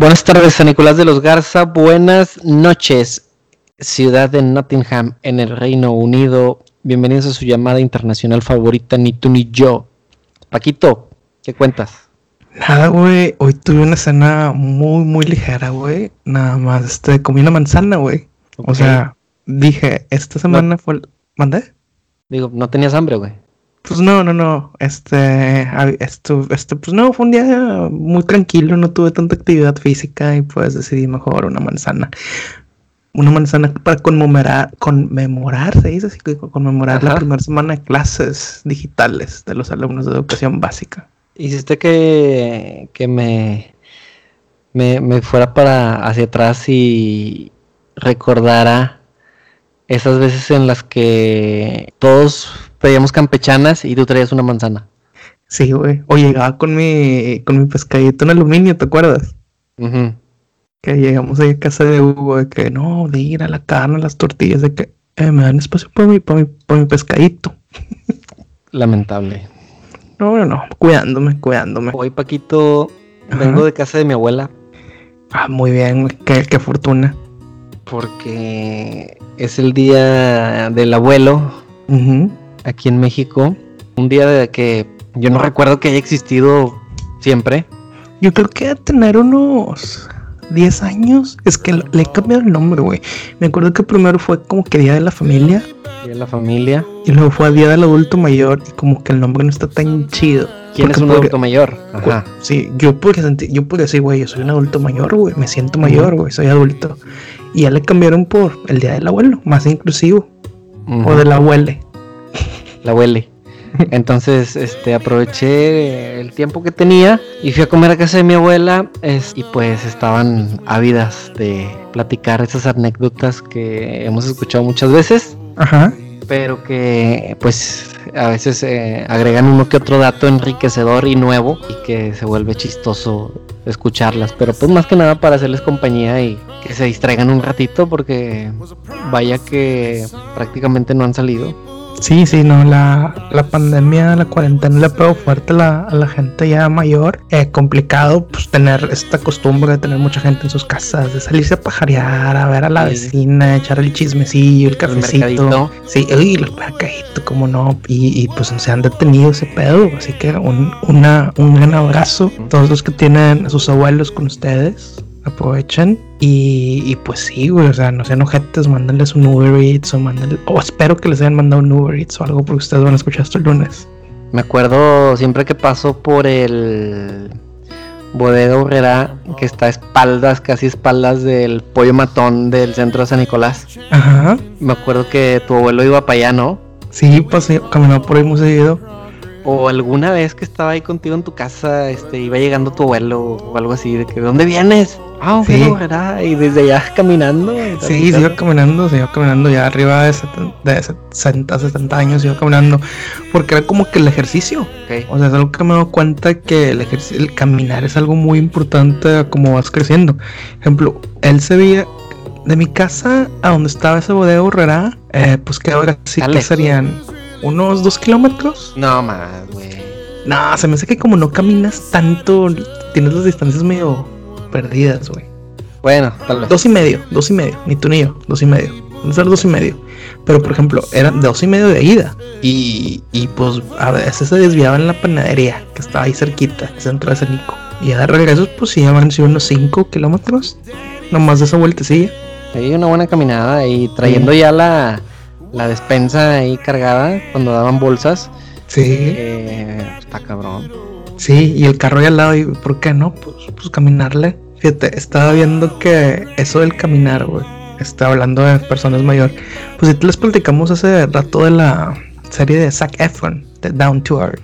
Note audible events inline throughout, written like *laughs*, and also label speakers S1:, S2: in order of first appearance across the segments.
S1: Buenas tardes, San Nicolás de los Garza. Buenas noches, ciudad de Nottingham, en el Reino Unido. Bienvenidos a su llamada internacional favorita, ni tú ni yo. Paquito, ¿qué cuentas?
S2: Nada, güey. Hoy tuve una cena muy, muy ligera, güey. Nada más, este, comí una manzana, güey. O sea, dije, esta semana fue... el- ¿Mandé?
S1: Digo, no tenías hambre, güey.
S2: Pues no, no, no. Este, esto, este, pues no, fue un día muy tranquilo, no tuve tanta actividad física y pues decidí mejor una manzana. Una manzana para conmemorar, conmemorar, se dice así, conmemorar la primera semana de clases digitales de los alumnos de educación básica.
S1: Hiciste que, que me, me, me fuera para hacia atrás y recordara esas veces en las que todos pedíamos campechanas y tú traías una manzana.
S2: Sí, güey. O llegaba con mi, con mi pescadito en aluminio, ¿te acuerdas?
S1: Ujú.
S2: Que llegamos ahí a casa de Hugo, de que no, de ir a la carne, las tortillas, de que eh, me dan espacio para mi, para mi, para mi pescadito. *laughs*
S1: Lamentable.
S2: No, no, no, cuidándome, cuidándome.
S1: Hoy, Paquito,
S2: Ajá.
S1: vengo de casa de mi abuela
S2: Ah, muy bien, qué, qué fortuna.
S1: porque es el día del abuelo
S2: Ujú.
S1: Aquí en México. Un día de que yo no recuerdo que haya existido siempre.
S2: Yo creo que a tener unos 10 años, es que le he cambiado el nombre, güey. Me acuerdo que primero fue como que Día de la Familia,
S1: Día de la familia.
S2: y luego fue Día del Adulto Mayor, y como que el nombre no está tan chido.
S1: ¿Quién es un
S2: podría-
S1: adulto mayor? Ajá.
S2: Sí, yo porque yo porque sí, güey, yo soy un adulto mayor, güey, me siento mayor, güey, soy adulto. Y ya le cambiaron por el día del abuelo, más inclusivo, o del abuele.
S1: La huele. *laughs* Entonces, este, aproveché el tiempo que tenía y fui a comer a casa de mi abuela es- y pues estaban ávidas de platicar esas anécdotas que hemos escuchado muchas veces,
S2: Ajá.
S1: pero que pues a veces eh, agregan uno que otro dato enriquecedor y nuevo y que se vuelve chistoso escucharlas, pero pues más que nada para hacerles compañía y que se distraigan un ratito porque vaya que prácticamente no han salido.
S2: Sí, sí, no, la, la pandemia, la cuarentena le pegó fuerte a la, a la gente ya mayor. Eh, complicado, pues, tener esta costumbre de tener mucha gente en sus casas, de salirse a pajarear, a ver a la
S1: Sí.
S2: vecina, echar el chismecillo, el
S1: El
S2: cafecito.
S1: mercadito.
S2: Sí, uy, los mercaditos, como no. Y, y, pues se han detenido ese pedo. Así que un, una, un gran abrazo a todos los que tienen a sus abuelos con ustedes. Aprovechen. Y, y pues sí, güey, o sea, no sean ojetes, mándenles un Uber Eats o mándenles. O espero que les hayan mandado un Uber Eats o algo porque ustedes van a escuchar esto el lunes.
S1: Me acuerdo siempre que paso por el bodega Urrera, que está a espaldas, casi espaldas del pollo matón del centro de San Nicolás.
S2: Ajá.
S1: Me acuerdo que tu abuelo iba para allá, ¿no?
S2: Sí, pasé, caminaba por ahí muy seguido.
S1: O alguna vez que estaba ahí contigo en tu casa, este, iba llegando tu abuelo o algo así, de que ¿de dónde vienes? Ah,
S2: Sí.
S1: Urrera, Urrera, y desde allá caminando.
S2: Sí, se iba caminando, se iba caminando ya arriba de, seten- de 60, 70 años, se iba caminando. Porque era como que el ejercicio. O sea, es algo que me he dado cuenta que el, el caminar es algo muy importante como vas creciendo. Ejemplo, él se veía de mi casa a donde estaba ese bodega Urrera, eh, pues que ahora sí que serían unos dos kilómetros.
S1: No más, güey.
S2: No, se me hace que como no caminas tanto, tienes las distancias medio perdidas, güey.
S1: Bueno, tal vez.
S2: Dos y medio, dos y medio, ni tú ni yo, dos y medio. Van a ser dos y medio. Pero por ejemplo, eran dos y medio de ida. Y, y pues a veces se desviaban en la panadería, que estaba ahí cerquita, centro de Sanico. Y ya de regreso, pues sí, van ser unos 5 kilómetros. Nomás de esa vueltecilla.
S1: Sí, una buena caminada y trayendo ya la, la despensa ahí cargada cuando daban bolsas.
S2: Sí,
S1: Eh, está cabrón.
S2: sí, y el carro ahí al lado, y ¿por qué no? Pues, pues caminarle. Fíjate, estaba viendo que eso del caminar, güey. Está hablando de personas mayores. Pues si te les platicamos hace rato de la serie de Zac Efron, de Down to Earth.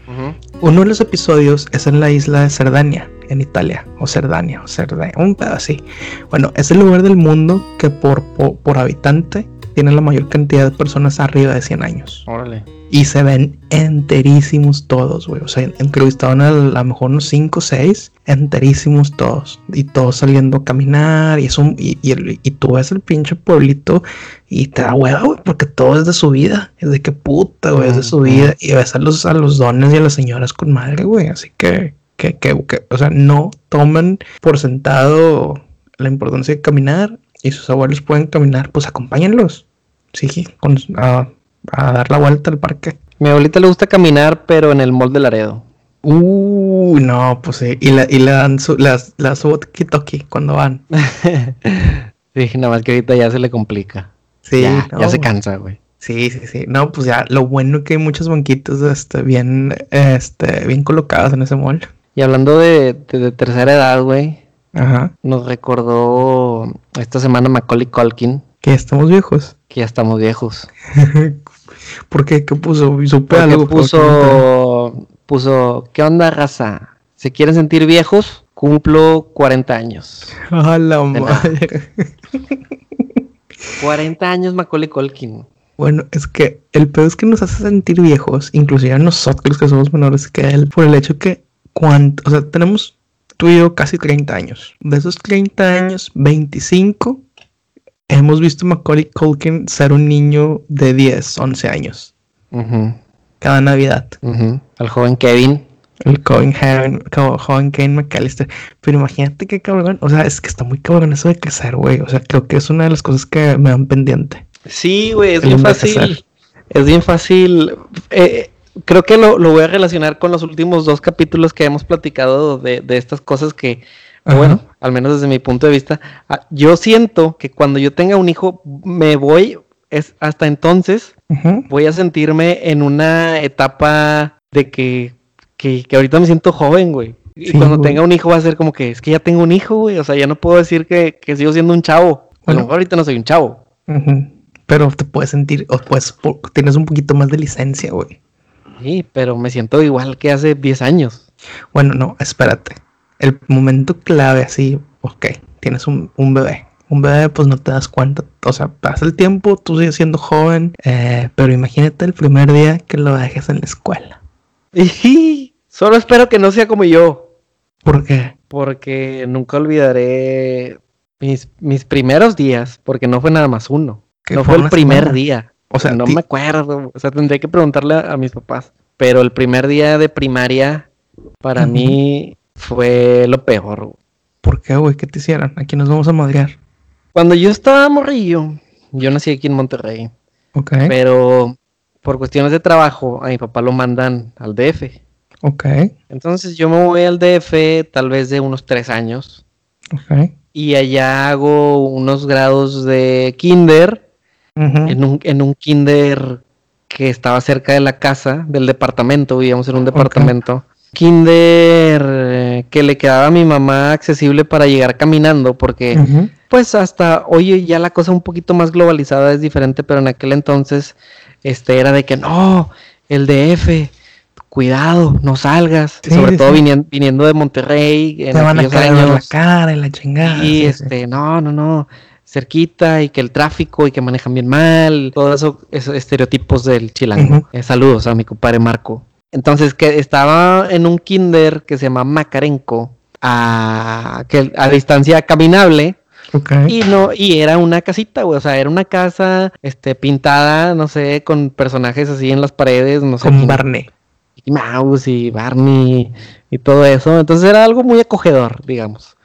S2: Uno de los episodios es en la isla de Cerdania, en Italia, o Cerdania, o Cerdania, un pedo así. Bueno, es el lugar del mundo que por, por, por habitante tiene la mayor cantidad de personas arriba de 100 años.
S1: Órale.
S2: Y se ven enterísimos todos, güey. O sea, entrevistaban a, a lo mejor unos 5 o 6, enterísimos todos. Y todos saliendo a caminar. Y, es un, y, y, tú ves el pinche pueblito y te da hueva, güey, porque todo es de su vida. Es de que puta, güey, es de su vida. Y ves a los, a los dones y a las señoras con madre, güey. Así que que, que, o sea, no toman por sentado la importancia de caminar y sus abuelos pueden caminar, pues acompáñenlos. Sí, con, a, a dar la vuelta al parque.
S1: Mi abuelita le gusta caminar, pero en el mall de Laredo.
S2: Uh, no, pues sí. Y, la, y le dan su, las, las toki cuando van. *laughs*
S1: sí, nada más que ahorita ya se le complica. Sí, ya, ya se cansa, güey.
S2: Sí, sí, sí. No, pues ya, lo bueno que hay muchos banquitos este, bien, este, bien colocados en ese mall.
S1: Y hablando de, de, tercera edad, güey. Ajá. Nos recordó esta semana Macaulay Culkin.
S2: Que ya estamos viejos. *laughs*
S1: Que ya estamos viejos.
S2: ¿Por qué? ¿Qué puso?
S1: Supe algo. Puso, puso, ¿qué onda, raza? ¿Se quieren sentir viejos? Cumplo 40 años.
S2: A la madre. *laughs*
S1: 40 años Macaulay Culkin.
S2: Bueno, es que el peor es que nos hace sentir viejos, inclusive a nosotros que somos menores que él, por el hecho que cuánto, o sea, tenemos tú y yo casi 30 años. De esos 30 años, 25 hemos visto a Macaulay Culkin ser un niño de 10, 11 años. Cada Navidad.
S1: Al joven Kevin.
S2: El joven, joven Kevin McAllister. Pero imagínate qué cabrón. O sea, es que está muy cabrón eso de crecer, güey. O sea, creo que es una de las cosas que me dan pendiente.
S1: Sí, güey, es bien fácil. Es bien fácil. Eh, creo que lo, voy a relacionar con los últimos dos capítulos que hemos platicado de, estas cosas que, bueno, al menos desde mi punto de vista, ah, yo siento que cuando yo tenga un hijo, me voy, es hasta entonces, voy a sentirme en una etapa de que, que, ahorita me siento joven, güey. Y cuando tenga un hijo va a ser como que es que ya tengo un hijo, güey. O sea, ya no puedo decir que, sigo siendo un chavo. Bueno, ahorita no soy un chavo.
S2: Pero te puedes sentir, o pues tienes un poquito más de licencia, güey.
S1: Sí, pero me siento igual que hace 10 años.
S2: Bueno, no, espérate. El momento clave así, ok, tienes un, bebé. Un bebé, pues no te das cuenta. O sea, pasa el tiempo, tú sigues siendo joven, eh, pero imagínate el primer día que lo dejes en la escuela.
S1: Y solo espero que no sea como yo.
S2: ¿Por qué?
S1: Porque nunca olvidaré mis, mis primeros días, porque no fue nada más uno. No fue el primer día. O sea, no me acuerdo. O sea, tendría que preguntarle a, mis papás. Pero el primer día de primaria, para mí, fue lo peor.
S2: ¿Por qué, güey? ¿Qué te hicieron? Aquí nos vamos a madrear.
S1: Cuando yo estaba morrillo, yo nací aquí en Monterrey. Ok. Pero por cuestiones de trabajo, a mi papá lo mandan al DF.
S2: Ok.
S1: Entonces yo me voy al DF tal vez de unos tres años. Ok. Y allá hago unos grados de kinder en, un, en un kinder que estaba cerca de la casa, del departamento, vivíamos en un departamento. Kinder que le quedaba a mi mamá accesible para llegar caminando, porque pues hasta hoy ya la cosa un poquito más globalizada es diferente, pero en aquel entonces este era de que no, el DF, cuidado, no salgas, sobre todo viniendo, de Monterrey
S2: en Te van a caer la cara y la chingada.
S1: Y este, no, no, no cerquita y que el tráfico y que manejan bien mal, todos eso, esos estereotipos del chilango. Eh, saludos a mi compadre Marco. Entonces, que estaba en un kinder que se llama Macarenco, a, que, a distancia caminable. Y no, y era una casita, güey. O sea, era una casa este, pintada, no sé, con personajes así en las paredes, no sé.
S2: Con Barney.
S1: Y Mouse y Barney y todo eso. Entonces era algo muy acogedor, digamos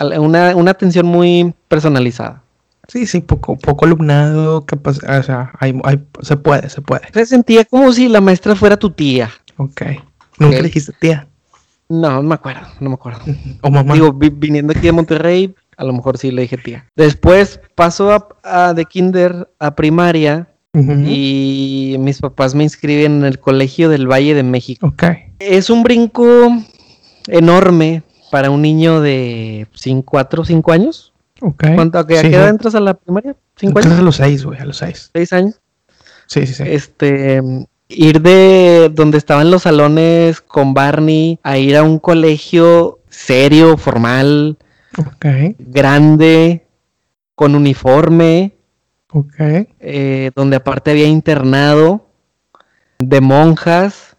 S1: una, una atención muy personalizada.
S2: Sí, sí, poco, poco alumnado, capaz, o sea, hay, hay, se puede, se puede.
S1: Se sentía como si la maestra fuera tu tía.
S2: Ok. ¿Nunca le dijiste tía?
S1: No, no me acuerdo, no me acuerdo. O mamá. Digo, viniendo aquí de Monterrey, a lo mejor sí le dije tía. Después paso a, de kinder a primaria y mis papás me inscriben en el Colegio del Valle de México.
S2: Ok.
S1: Es un brinco enorme para un niño de 4 o 5 años.
S2: Ok.
S1: ¿Cuánto, ¿A qué edad entras a la primaria?
S2: ¿Cinco años? a los 6, güey, a los 6.
S1: ¿6 años?
S2: Sí, sí, sí.
S1: Este, ir de donde estaban los salones con Barney a ir a un colegio serio, formal,
S2: okay.
S1: grande, con uniforme,
S2: okay.
S1: Eh, donde aparte había internado de monjas.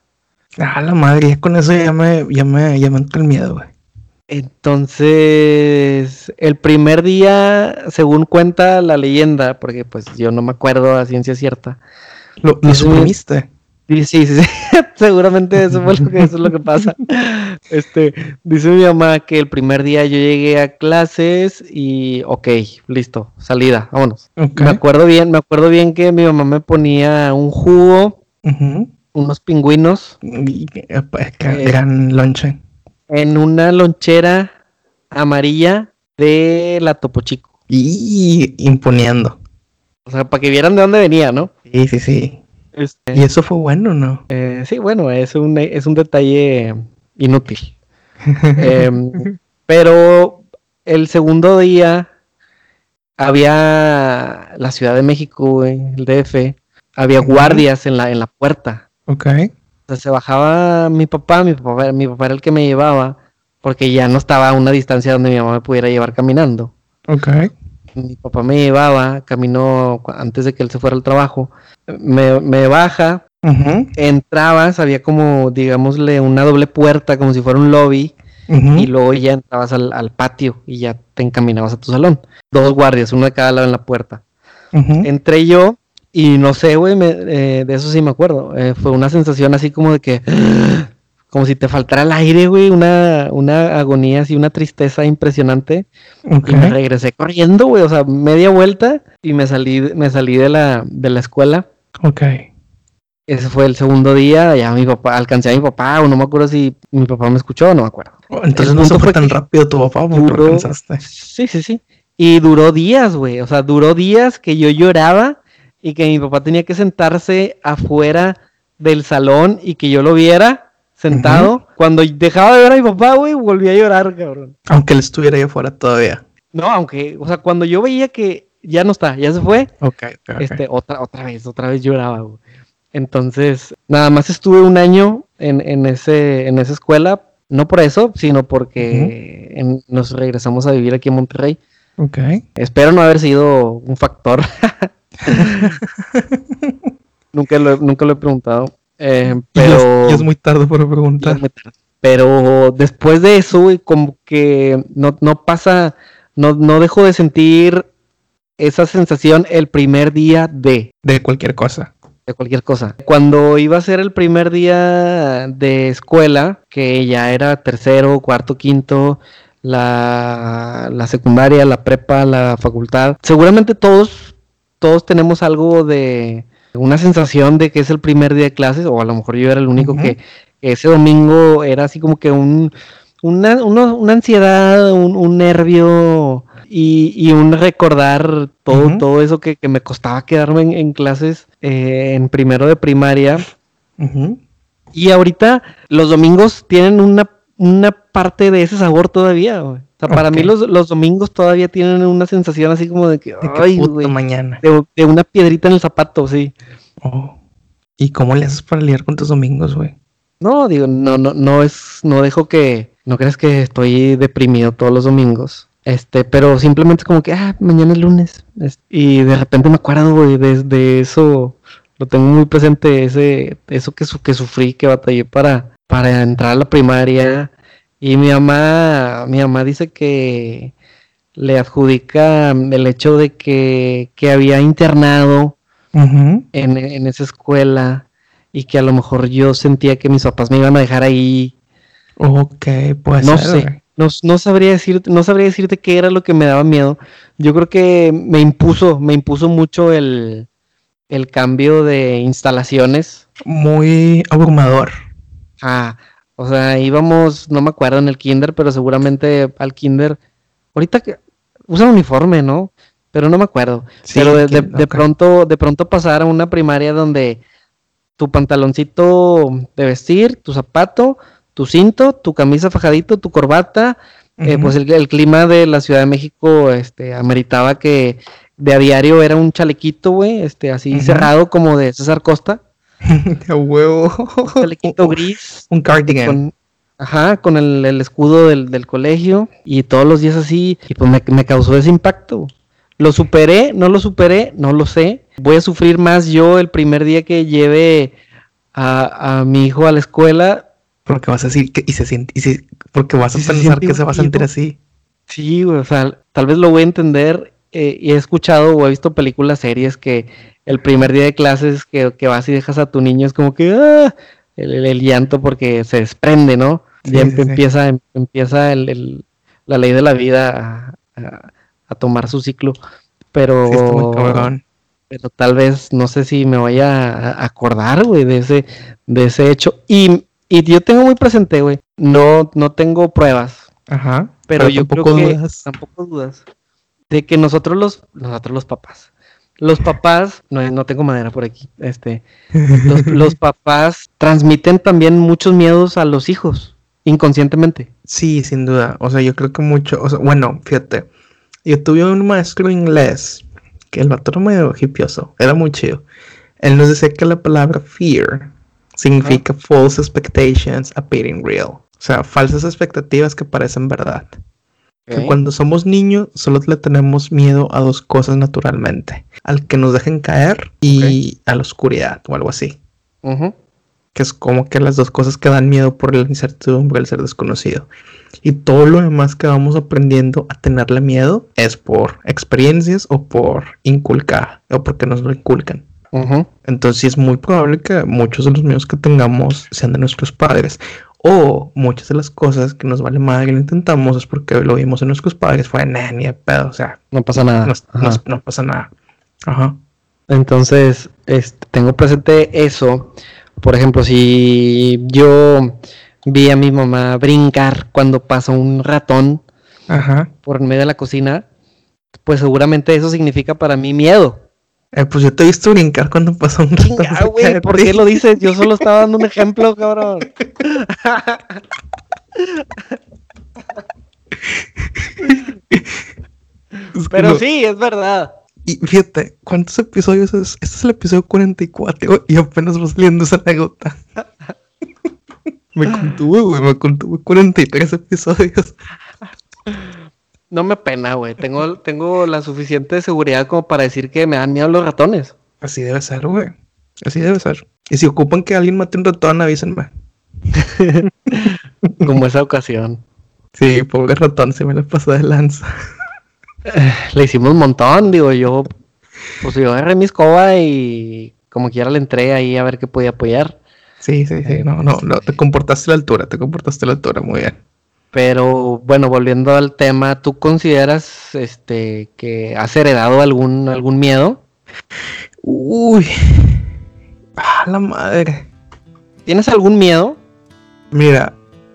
S2: Ah, la madre, con eso ya me, ya me, ya me entra el miedo, güey.
S1: Entonces, el primer día, según cuenta la leyenda, porque pues yo no me acuerdo a ciencia cierta.
S2: ¿Lo, suprimiste?
S1: Sí, sí, sí. *laughs* Seguramente eso, fue lo que, eso es lo que pasa. Este, dice mi mamá que el primer día yo llegué a clases y, ok, listo, salida, vámonos. Me acuerdo bien, me acuerdo bien que mi mamá me ponía un jugo, unos pingüinos.
S2: Gran lonche.
S1: En una lonchera amarilla de la Topo Chico.
S2: Y imponiendo.
S1: O sea, para que vieran de dónde venía, ¿no?
S2: Sí, sí, sí. Este, ¿Y eso fue bueno no?
S1: Eh, sí, bueno, es un, es un detalle inútil. *laughs* Em, pero el segundo día había la Ciudad de México, el DF, había guardias en la, en la puerta.
S2: Ok.
S1: Sea, se bajaba mi papá, mi papá, mi papá era el que me llevaba, porque ya no estaba a una distancia donde mi mamá me pudiera llevar caminando.
S2: Ok.
S1: Mi papá me llevaba, caminó antes de que él se fuera al trabajo, me, baja, entrabas, había como, digámosle, una doble puerta, como si fuera un lobby, y luego ya entrabas al, patio y ya te encaminabas a tu salón. Dos guardias, uno de cada lado en la puerta. Entré yo y no sé, güey, eh, de eso sí me acuerdo. Eh, fue una sensación así como de que *gasps* como si te faltara el aire, güey, una, una agonía así, una tristeza impresionante. Y me regresé corriendo, güey, o sea, media vuelta y me salí, me salí de la, de la escuela.
S2: Ok.
S1: Ese fue el segundo día, ya mi papá, alcancé a mi papá, o no me acuerdo si mi papá me escuchó, no me acuerdo.
S2: Oh, entonces no se fue tan rápido tu papá, porque lo alcanzaste.
S1: Sí, sí, sí. Y duró días, güey, o sea, duró días que yo lloraba y que mi papá tenía que sentarse afuera del salón y que yo lo viera sentado. Cuando dejaba de ver a mi papá, güey, volví a llorar, cabrón.
S2: Aunque él estuviera ahí afuera todavía.
S1: No, aunque, o sea, cuando yo veía que ya no está, ya se fue,
S2: okay, okay,
S1: este, otra, otra vez, otra vez lloraba, güey. Entonces, nada más estuve un año en, en, ese, en esa escuela, no por eso, sino porque nos regresamos a vivir aquí en Monterrey.
S2: Ok.
S1: Espero no haber sido un factor. *laughs* *laughs* nunca, lo, nunca lo he preguntado. Eh, pero.
S2: es muy tarde para preguntar.
S1: Pero después de eso, como que no, no pasa, no, no dejo de sentir esa sensación el primer día de.
S2: De cualquier cosa.
S1: De cualquier cosa. Cuando iba a ser el primer día de escuela, que ya era tercero, cuarto, quinto, la, la secundaria, la prepa, la facultad, seguramente todos, todos tenemos algo de una sensación de que es el primer día de clases, o a lo mejor yo era el único que, ese domingo era así como que un, una, una ansiedad, un, nervio y, un recordar todo, todo eso que, me costaba quedarme en, clases eh, en primero de primaria. Y ahorita los domingos tienen una, una parte de ese sabor todavía, O sea, para mí los, domingos todavía tienen una sensación así como de que, ay,
S2: mañana.
S1: De, una piedrita en el zapato, sí.
S2: Oh. ¿Y cómo le haces para lidiar con tus domingos, güey?
S1: No, digo, no, no, no es, no dejo que, no crees que estoy deprimido todos los domingos. Este, pero simplemente como que, ah, mañana es lunes. y de repente me acuerdo, güey, de, eso, lo tengo muy presente, ese, eso que, que sufrí, que batallé para, para entrar a la primaria. Y mi mamá, mi mamá dice que le adjudica el hecho de que, que había internado en, esa escuela y que a lo mejor yo sentía que mis papás me iban a dejar ahí.
S2: Ok, pues
S1: no sé. No, sabría decirte, no sabría decirte qué era lo que me daba miedo. Yo creo que me impuso, me impuso mucho el, el cambio de instalaciones.
S2: Muy abrumador.
S1: Ah, o sea, íbamos, no me acuerdo en el kinder, pero seguramente al kinder. Ahorita que usan uniforme, ¿no? pero no me acuerdo. pero de, pronto, de pronto pasar a una primaria donde tu pantaloncito de vestir, tu zapato, tu cinto, tu camisa fajadito, tu corbata, eh, pues el, clima de la Ciudad de México, este, ameritaba que de a diario era un chalequito, güey, este, así cerrado como de César Costa. *laughs*
S2: ¡Qué huevo!
S1: Un chalequito *laughs* gris.
S2: Un cardigan.
S1: ajá, con el, escudo del, colegio y todos los días así, y pues me, me causó ese impacto. ¿Lo superé? ¿No lo superé? No lo sé. Voy a sufrir más yo el primer día que lleve a, mi hijo a la escuela.
S2: Porque vas a decir que y se siente, y porque vas a pensar que se va a sentir así.
S1: Sí, o sea, tal vez lo voy a entender. Eh, y he escuchado o he visto películas, series que el primer día de clases que, que, vas y dejas a tu niño es como que, ah, el, llanto porque se desprende, ¿no? ya empieza, empieza el, la ley de la vida a, tomar su ciclo. Pero, pero tal vez, no sé si me voy a acordar, güey, de ese, de ese hecho. Y, y yo tengo muy presente, güey, no, no tengo pruebas.
S2: Ajá.
S1: Pero, yo creo que tampoco dudas de que nosotros los, nosotros los papás, los papás, no, no tengo madera por aquí, este, los, *laughs* papás transmiten también muchos miedos a los hijos, inconscientemente.
S2: Sí, sin duda. O sea, yo creo que mucho, o sea, bueno, fíjate, yo tuve un maestro inglés, que el vato era medio hipioso, era muy chido. Él nos decía que la palabra fear significa false expectations appearing real. O sea, falsas expectativas que parecen verdad. Que cuando somos niños solo le tenemos miedo a dos cosas naturalmente. Al que nos dejen caer y a la oscuridad o algo así. Que es como que las dos cosas que dan miedo por la incertidumbre, el ser desconocido. Y todo lo demás que vamos aprendiendo a tenerle miedo es por experiencias o por inculcar o porque nos lo inculcan. Entonces es muy probable que muchos de los miedos que tengamos sean de nuestros padres. O muchas de las cosas que nos vale madre que lo intentamos es porque lo vimos en nuestros padres, fue ni de pedo, o sea.
S1: No pasa nada.
S2: No, pasa nada. Ajá.
S1: Entonces, este, tengo presente eso. Por ejemplo, si yo vi a mi mamá brincar cuando pasó un ratón
S2: Ajá.
S1: por medio de la cocina, pues seguramente eso significa para mí miedo.
S2: Eh, pues yo te he visto brincar cuando pasó un
S1: rato. Ah, güey, ¿por qué lo dices? Yo solo estaba dando un ejemplo, cabrón. Pero sí, es verdad.
S2: Y fíjate, ¿cuántos episodios es? Este es el episodio 44 y apenas va saliendo esa anécdota. me contuve, güey, me contuve 43 episodios.
S1: No me pena, güey. Tengo, *laughs* tengo la suficiente seguridad como para decir que me dan miedo los ratones.
S2: Así debe ser, güey. Así debe ser. Y si ocupan que alguien mate un ratón, avísenme. *laughs*
S1: como esa ocasión.
S2: Sí, pobre ratón, se me le pasó de lanza.
S1: le hicimos un montón, digo yo. Pues yo agarré mi escoba y como quiera le entré ahí a ver qué podía apoyar.
S2: Sí, sí, sí. No, no, no. Te comportaste a la altura, te comportaste a la altura, muy bien.
S1: Pero bueno, volviendo al tema, ¿tú consideras este que has heredado algún algún miedo?
S2: Uy. Ah, la madre.
S1: ¿Tienes algún miedo?
S2: Mira,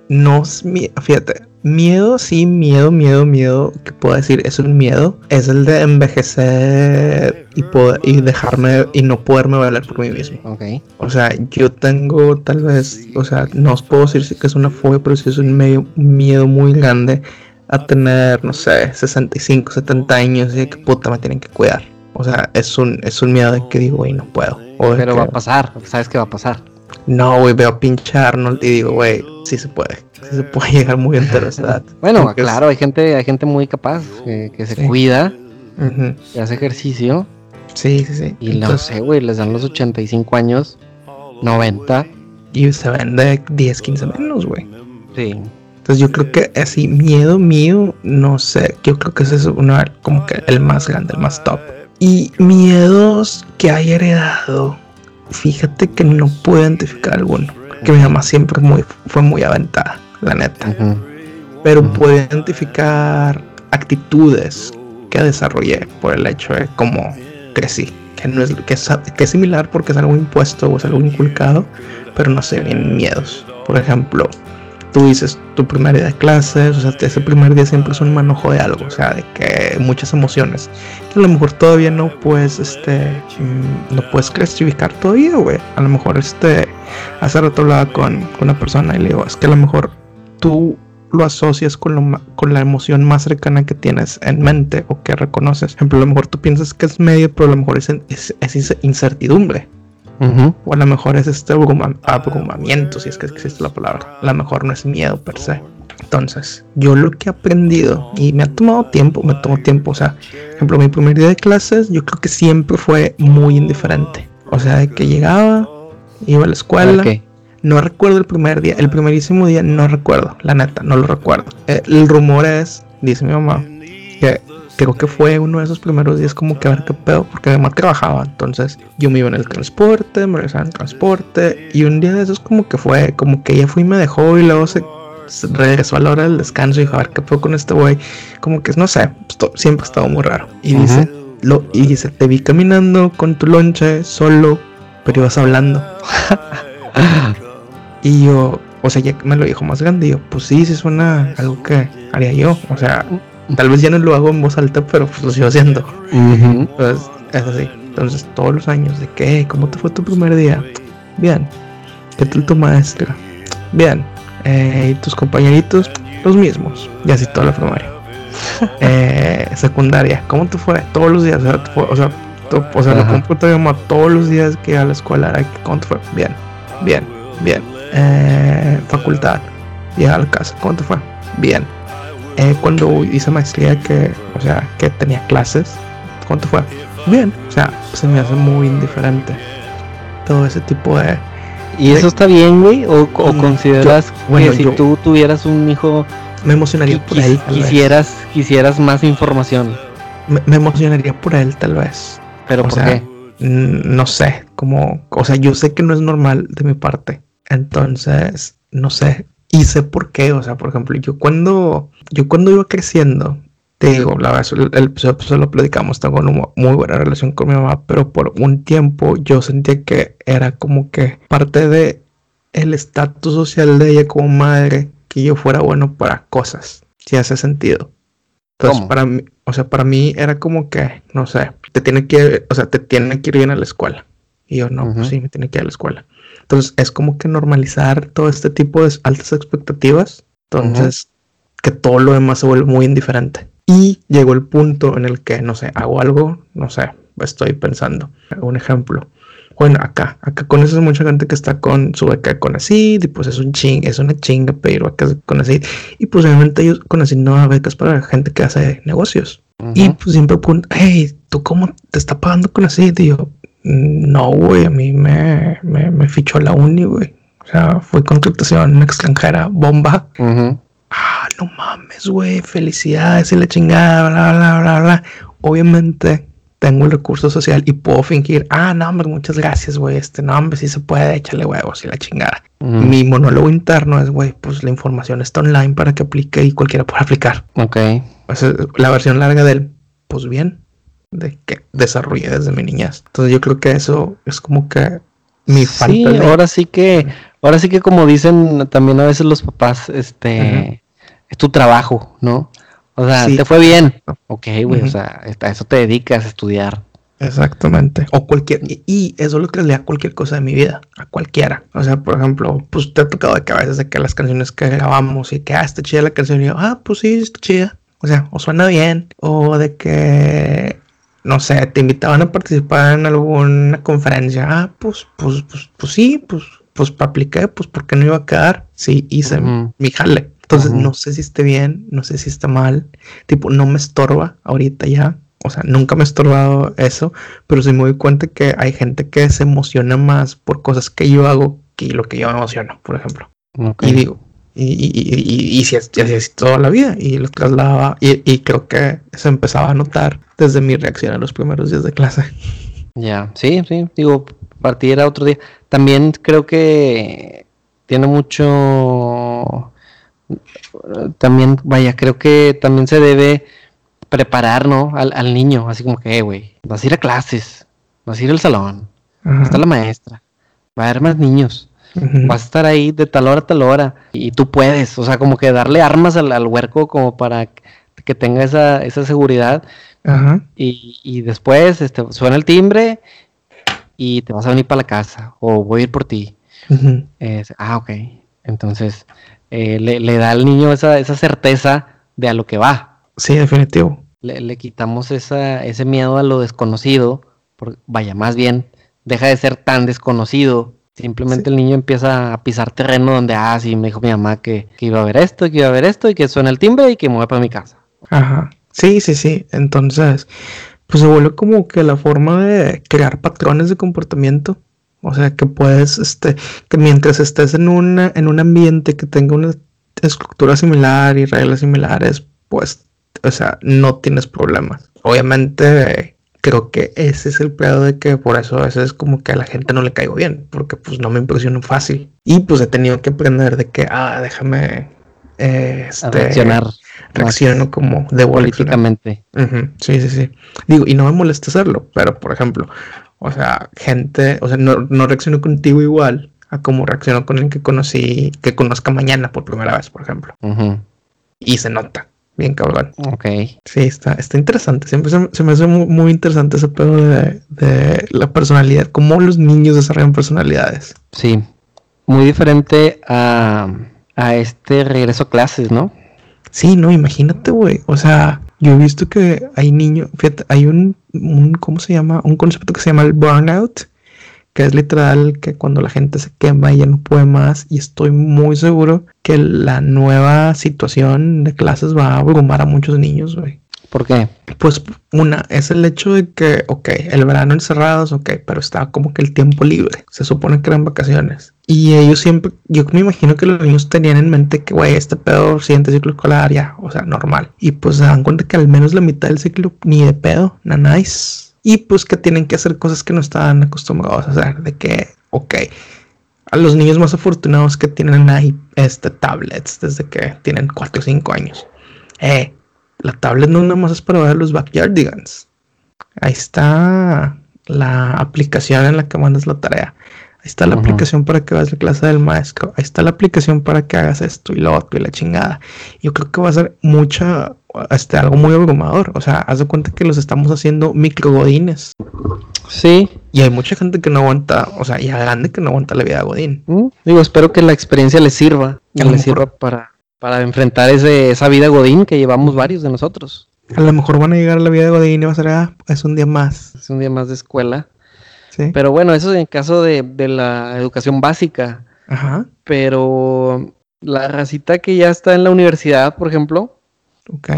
S2: no es fíjate, Miedo, sí, miedo, miedo, miedo, que puedo decir, es un miedo, es el de envejecer y, poder, y dejarme y no poderme valer por mí mismo.
S1: Okay.
S2: O sea, yo tengo tal vez, o sea, no os puedo decir que es una fobia, pero sí es un, medio, miedo muy grande a tener, no sé, 65, 70 años y que puta me tienen que cuidar. O sea, es un, es un miedo de que digo, güey, no puedo.
S1: pero va a pasar, sabes que va a pasar.
S2: No, güey, veo a pinchar y digo, güey, sí se puede se puede *laughs* llegar muy interesante. *laughs*
S1: bueno, claro, hay gente, hay gente muy capaz que, se cuida, que hace ejercicio.
S2: Sí, sí, sí.
S1: Y no sé, güey, les dan los 85 años, 90.
S2: Y se vende 10, 15 menos, güey.
S1: Sí.
S2: Entonces yo creo que así, miedo mío, no sé, yo creo que ese es uno, como que el más grande, el más top. Y miedos que hay heredado, fíjate que no puedo identificar alguno, que mi mamá siempre muy, fue muy aventada la neta. Pero puedo identificar actitudes que desarrollé por el hecho de cómo crecí. Que, no es, que, es, que es similar porque es algo impuesto o es algo inculcado, pero no sé, bien miedos. Por ejemplo, tú dices tu primer día de clases, o sea, ese primer día siempre es un manojo de algo, o sea, de que muchas emociones, que a lo mejor todavía no puedes, este, mm, no puedes clasificar todavía, güey. A lo mejor, este, hace rato hablaba con, con una persona y le digo, es que a lo mejor tú lo asocias con, con la emoción más cercana que tienes en mente o que reconoces. Por ejemplo, a lo mejor tú piensas que es medio, pero a lo mejor es, es, incertidumbre. O a lo mejor es este abrumamiento, si es que existe la palabra. A lo mejor no es miedo per se. Entonces, yo lo que he aprendido, y me ha tomado tiempo, me tomó tiempo, o sea, por ejemplo, mi primer día de clases, yo creo que siempre fue muy indiferente. O sea, de que llegaba, iba a la escuela, no recuerdo el primer día, el primerísimo día no recuerdo, la neta, no lo recuerdo. Eh, el rumor es, dice mi mamá, que creo que fue uno de esos primeros días como que a ver qué pedo, porque mi mamá trabajaba, entonces yo me iba en el transporte, me regresaba en el transporte, y un día de esos como que fue, como que ella fue y me dejó y luego se, regresó a la hora del descanso y dijo, a ver qué pedo con este güey, como que no sé, siempre estaba muy raro. Y dice, lo, y dice, te vi caminando con tu lonche solo, pero ibas hablando. *laughs* y yo, o sea, ya me lo dijo más grande, y yo, pues sí, sí suena algo que haría yo, o sea Tal vez ya no lo hago en voz alta, pero pues lo sigo haciendo. Entonces, es así. Entonces, todos los años, ¿de qué? ¿Cómo te fue tu primer día? Bien. ¿Qué tal tu maestra? Bien. Eh, ¿Y tus compañeritos? Los mismos. Y así toda la primaria. *laughs* eh, secundaria, ¿cómo te fue? Todos los días. O sea, o sea, lo computo mi todos los días que a la escuela. ¿Cómo te fue? Bien, bien, bien. Eh, facultad, llega a la casa. ¿Cómo te fue? Bien eh, cuando hice maestría que, o sea, que tenía clases, ¿cuánto fue? Bien, o sea, se me hace muy indiferente todo ese tipo de...
S1: ¿Y eso está bien, güey? ¿O, mm, consideras que si tú tuvieras un hijo...
S2: Me emocionaría por él.
S1: Quisieras, quisieras más información.
S2: Me, emocionaría por él, tal vez.
S1: ¿Pero por qué?
S2: No sé, como... O sea, yo sé que no es normal de mi parte. Entonces, no sé, y sé por qué, o sea, por ejemplo, yo cuando, yo cuando iba creciendo, te digo, la verdad, el, lo platicamos, tengo una muy buena relación con mi mamá, pero por un tiempo yo sentía que era como que parte de el estatus social de ella como madre, que yo fuera bueno para cosas, si hace sentido. Entonces, para mí, o sea, para mí era como que, no sé, te tiene que, o sea, te tiene que ir bien a la escuela. Y yo, no, pues sí, me tiene que ir a la escuela. Entonces es como que normalizar todo este tipo de altas expectativas. Entonces que todo lo demás se vuelve muy indiferente. Y llegó el punto en el que, no sé, hago algo, no sé, estoy pensando. Un ejemplo. Bueno, acá, acá conoces mucha gente que está con su beca con ACID y pues es un ching, es una chinga pedir becas con ACID. Y pues obviamente ellos con ACID no becas para gente que hace negocios. Y pues siempre preguntan, hey, ¿tú cómo te está pagando con ACID? Y yo, no, güey, a mí me, me, me, fichó la uni, güey. O sea, fue contratación extranjera, bomba. Ah, no mames, güey, felicidades y la chingada, bla, bla, bla, bla. Obviamente tengo el recurso social y puedo fingir, ah, no, hombre, muchas gracias, güey, este, no, hombre, sí se puede, échale huevos y la chingada. Mi monólogo interno es, güey, pues la información está online para que aplique y cualquiera pueda aplicar.
S1: Ok.
S2: Pues, la versión larga del, pues bien, de que desarrollé desde mi niñez. Entonces yo creo que eso es como que mi falta
S1: sí, ahora sí que, ahora sí que como dicen también a veces los papás, este, es tu trabajo, ¿no? O sea, te fue bien. Ok, güey, o sea, a eso te dedicas a estudiar.
S2: Exactamente. O cualquier, y, eso es lo que le da cualquier cosa de mi vida, a cualquiera. O sea, por ejemplo, pues te ha tocado de que a veces de que las canciones que grabamos y que, ah, está chida la canción, y yo, ah, pues sí, está chida. O sea, o suena bien, o de que no sé, te invitaban a participar en alguna conferencia. Ah, pues, pues, pues, pues sí, pues, pues apliqué, pues porque no iba a quedar. Sí, hice mi jale. Entonces, no sé si esté bien, no sé si está mal. Tipo, no me estorba ahorita ya. O sea, nunca me ha estorbado eso, pero sí me doy cuenta que hay gente que se emociona más por cosas que yo hago que lo que yo me emociono, por ejemplo. Y digo, y, y, y, y, si así toda la vida y lo trasladaba y, creo que se empezaba a notar desde mi reacción a los primeros días de clase.
S1: Ya, sí, sí, digo, partir a otro día. También creo que tiene mucho, también, vaya, creo que también se debe preparar, ¿no? Al, al niño, así como que, güey, vas a ir a clases, vas a ir al salón, está la maestra, va a haber más niños Vas a estar ahí de tal hora a tal hora y tú puedes, o sea, como que darle armas al, huerco como para que tenga esa, esa seguridad. Y, después este, suena el timbre y te vas a venir para la casa o voy a ir por ti. ah, ok. Entonces eh, le, da al niño esa, esa certeza de a lo que va.
S2: Sí, definitivo.
S1: Le, quitamos esa, ese miedo a lo desconocido, vaya, más bien, deja de ser tan desconocido Simplemente el niño empieza a pisar terreno donde, ah, sí, me dijo mi mamá que, iba a ver esto, que iba a ver esto, y que suena el timbre y que me voy para mi casa.
S2: Ajá. Sí, sí, sí. Entonces, pues se vuelve como que la forma de crear patrones de comportamiento. O sea, que puedes, este, que mientras estés en, una, en un ambiente que tenga una estructura similar y reglas similares, pues o sea, no tienes problemas. Obviamente, creo que ese es el pedo de que por eso a veces como que a la gente no le caigo bien, porque pues no me impresiono fácil. Y pues he tenido que aprender de que, ah, déjame eh, este,
S1: reaccionar.
S2: Reacciono como de
S1: políticamente.
S2: Sí, sí, sí. Digo, y no me molesta hacerlo, pero por ejemplo, o sea, gente, o sea, no, no reacciono contigo igual a como reacciono con el que conocí, que conozca mañana por primera vez, por ejemplo. Y se nota. Bien cabrón.
S1: Ok.
S2: Sí, está, está interesante. Siempre se, me hace muy, interesante ese pedo de, de, la personalidad, cómo los niños desarrollan personalidades.
S1: Sí, muy diferente a, a este regreso a clases, ¿no?
S2: Sí, no, imagínate, güey. O sea, yo he visto que hay niños, fíjate, hay un, un, ¿cómo se llama? Un concepto que se llama el burnout, que es literal que cuando la gente se quema y ya no puede más y estoy muy seguro que la nueva situación de clases va a abrumar a muchos niños, güey.
S1: ¿Por qué?
S2: Pues una, es el hecho de que, ok, el verano encerrados, ok, pero está como que el tiempo libre. Se supone que eran vacaciones. Y ellos siempre, yo me imagino que los niños tenían en mente que, güey, este pedo, siguiente ciclo escolar, ya, o sea, normal. Y pues se dan cuenta que al menos la mitad del ciclo ni de pedo, na nice y pues que tienen que hacer cosas que no estaban acostumbrados a hacer, de que, ok, a los niños más afortunados que tienen ahí este, tablets desde que tienen 4 o 5 años. Eh, la tablet no nada más es para ver los backyardigans. Ahí está la aplicación en la que mandas la tarea. Ahí está la aplicación para que veas la clase del maestro. Ahí está la aplicación para que hagas esto y lo otro y la chingada. Yo creo que va a ser mucha, este, algo muy abrumador. O sea, haz de cuenta que los estamos haciendo microgodines.
S1: Sí.
S2: Y hay mucha gente que no aguanta, o sea, ya grande que no aguanta la vida de Godín.
S1: Mm, digo, espero que la experiencia les sirva. Que les sirva para, para enfrentar ese, esa vida Godín que llevamos varios de nosotros.
S2: A lo mejor van a llegar a la vida de Godín y va a ser, ah, es un día más.
S1: Es un día más de escuela. Pero bueno, eso es en caso de, la educación básica.
S2: Ajá.
S1: Pero la racita que ya está en la universidad, por ejemplo.
S2: Ok.